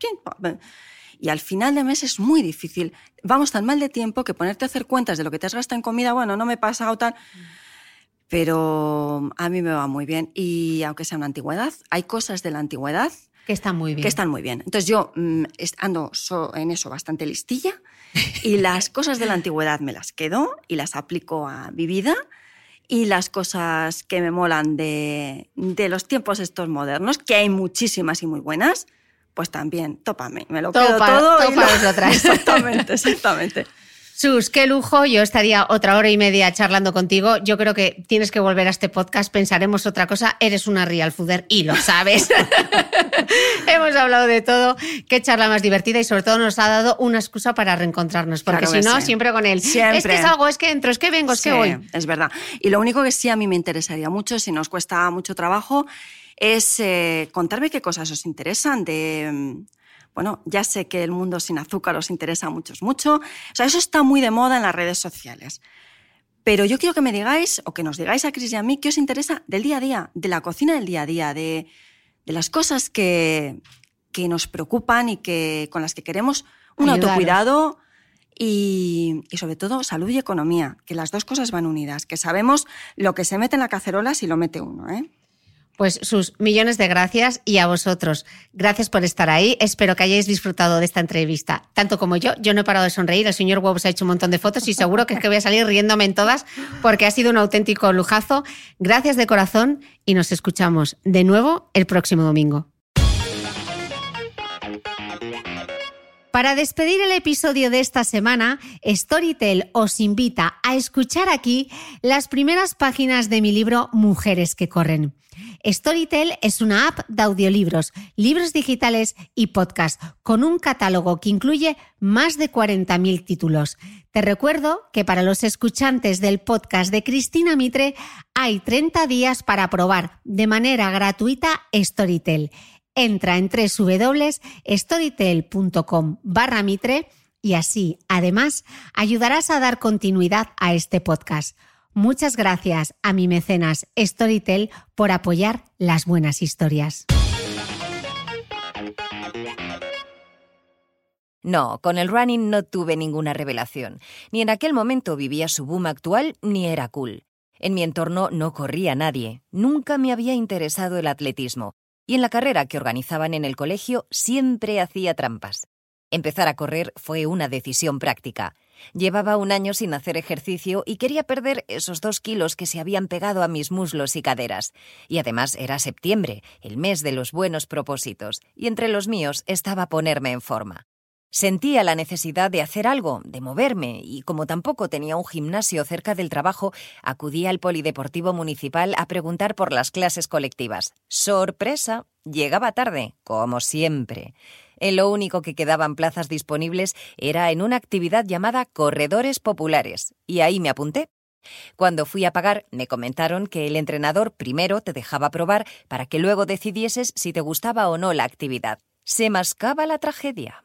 Y al final de mes es muy difícil. Vamos tan mal de tiempo que ponerte a hacer cuentas de lo que te has gastado en comida, bueno, no me pasa o tal. Pero a mí me va muy bien. Y aunque sea una antigüedad, hay cosas de la antigüedad que están muy bien. Que están muy bien. Entonces yo mm, ando en eso bastante listilla y las cosas de la antigüedad me las quedo y las aplico a mi vida y las cosas que me molan de, de los tiempos estos modernos, que hay muchísimas y muy buenas, pues también, tópame, me lo quedo todo. y lo... Exactamente, exactamente. Sus, qué lujo. Yo estaría otra hora y media charlando contigo. Yo creo que tienes que volver a este podcast. Pensaremos otra cosa. Eres una real fooder y lo sabes. Hemos hablado de todo. Qué charla más divertida y sobre todo nos ha dado una excusa para reencontrarnos. Porque si no, siempre con él. Siempre. Es que es algo, es que entro, es que vengo, es que voy. Es verdad. Y lo único que sí a mí me interesaría mucho, si nos cuesta mucho trabajo, es eh, contarme qué cosas os interesan de mm, bueno, ya sé que el mundo sin azúcar os interesa a muchos mucho. O sea, eso está muy de moda en las redes sociales. Pero yo quiero que me digáis, o que nos digáis a Cris y a mí, qué os interesa del día a día, de la cocina del día a día, de, las cosas que, que, nos preocupan y que, con las que queremos un autocuidado y, y, sobre todo salud y economía, que las dos cosas van unidas, que sabemos lo que se mete en la cacerola si lo mete uno. ¿eh? Pues sus millones de gracias y a vosotros. Gracias por estar ahí. Espero que hayáis disfrutado de esta entrevista. Tanto como yo, yo no he parado de sonreír. El señor Huevos ha hecho un montón de fotos y seguro que es que voy a salir riéndome en todas porque ha sido un auténtico lujazo. Gracias de corazón y nos escuchamos de nuevo el próximo domingo. Para despedir el episodio de esta semana, Storytel os invita a escuchar aquí las primeras páginas de mi libro Mujeres que corren. Storytel es una app de audiolibros, libros digitales y podcast, con un catálogo que incluye más de 40.000 títulos. Te recuerdo que para los escuchantes del podcast de Cristina Mitre hay 30 días para probar de manera gratuita Storytel. Entra en www.storytel.com barra Mitre y así, además, ayudarás a dar continuidad a este podcast. Muchas gracias a mi mecenas Storytel por apoyar las buenas historias. No, con el running no tuve ninguna revelación. Ni en aquel momento vivía su boom actual, ni era cool. En mi entorno no corría nadie. Nunca me había interesado el atletismo. Y en la carrera que organizaban en el colegio siempre hacía trampas. Empezar a correr fue una decisión práctica. Llevaba un año sin hacer ejercicio y quería perder esos dos kilos que se habían pegado a mis muslos y caderas. Y además era septiembre, el mes de los buenos propósitos, y entre los míos estaba ponerme en forma. Sentía la necesidad de hacer algo, de moverme, y como tampoco tenía un gimnasio cerca del trabajo, acudí al Polideportivo Municipal a preguntar por las clases colectivas. ¡Sorpresa! Llegaba tarde, como siempre. En lo único que quedaban plazas disponibles era en una actividad llamada Corredores Populares, y ahí me apunté. Cuando fui a pagar, me comentaron que el entrenador primero te dejaba probar para que luego decidieses si te gustaba o no la actividad. Se mascaba la tragedia.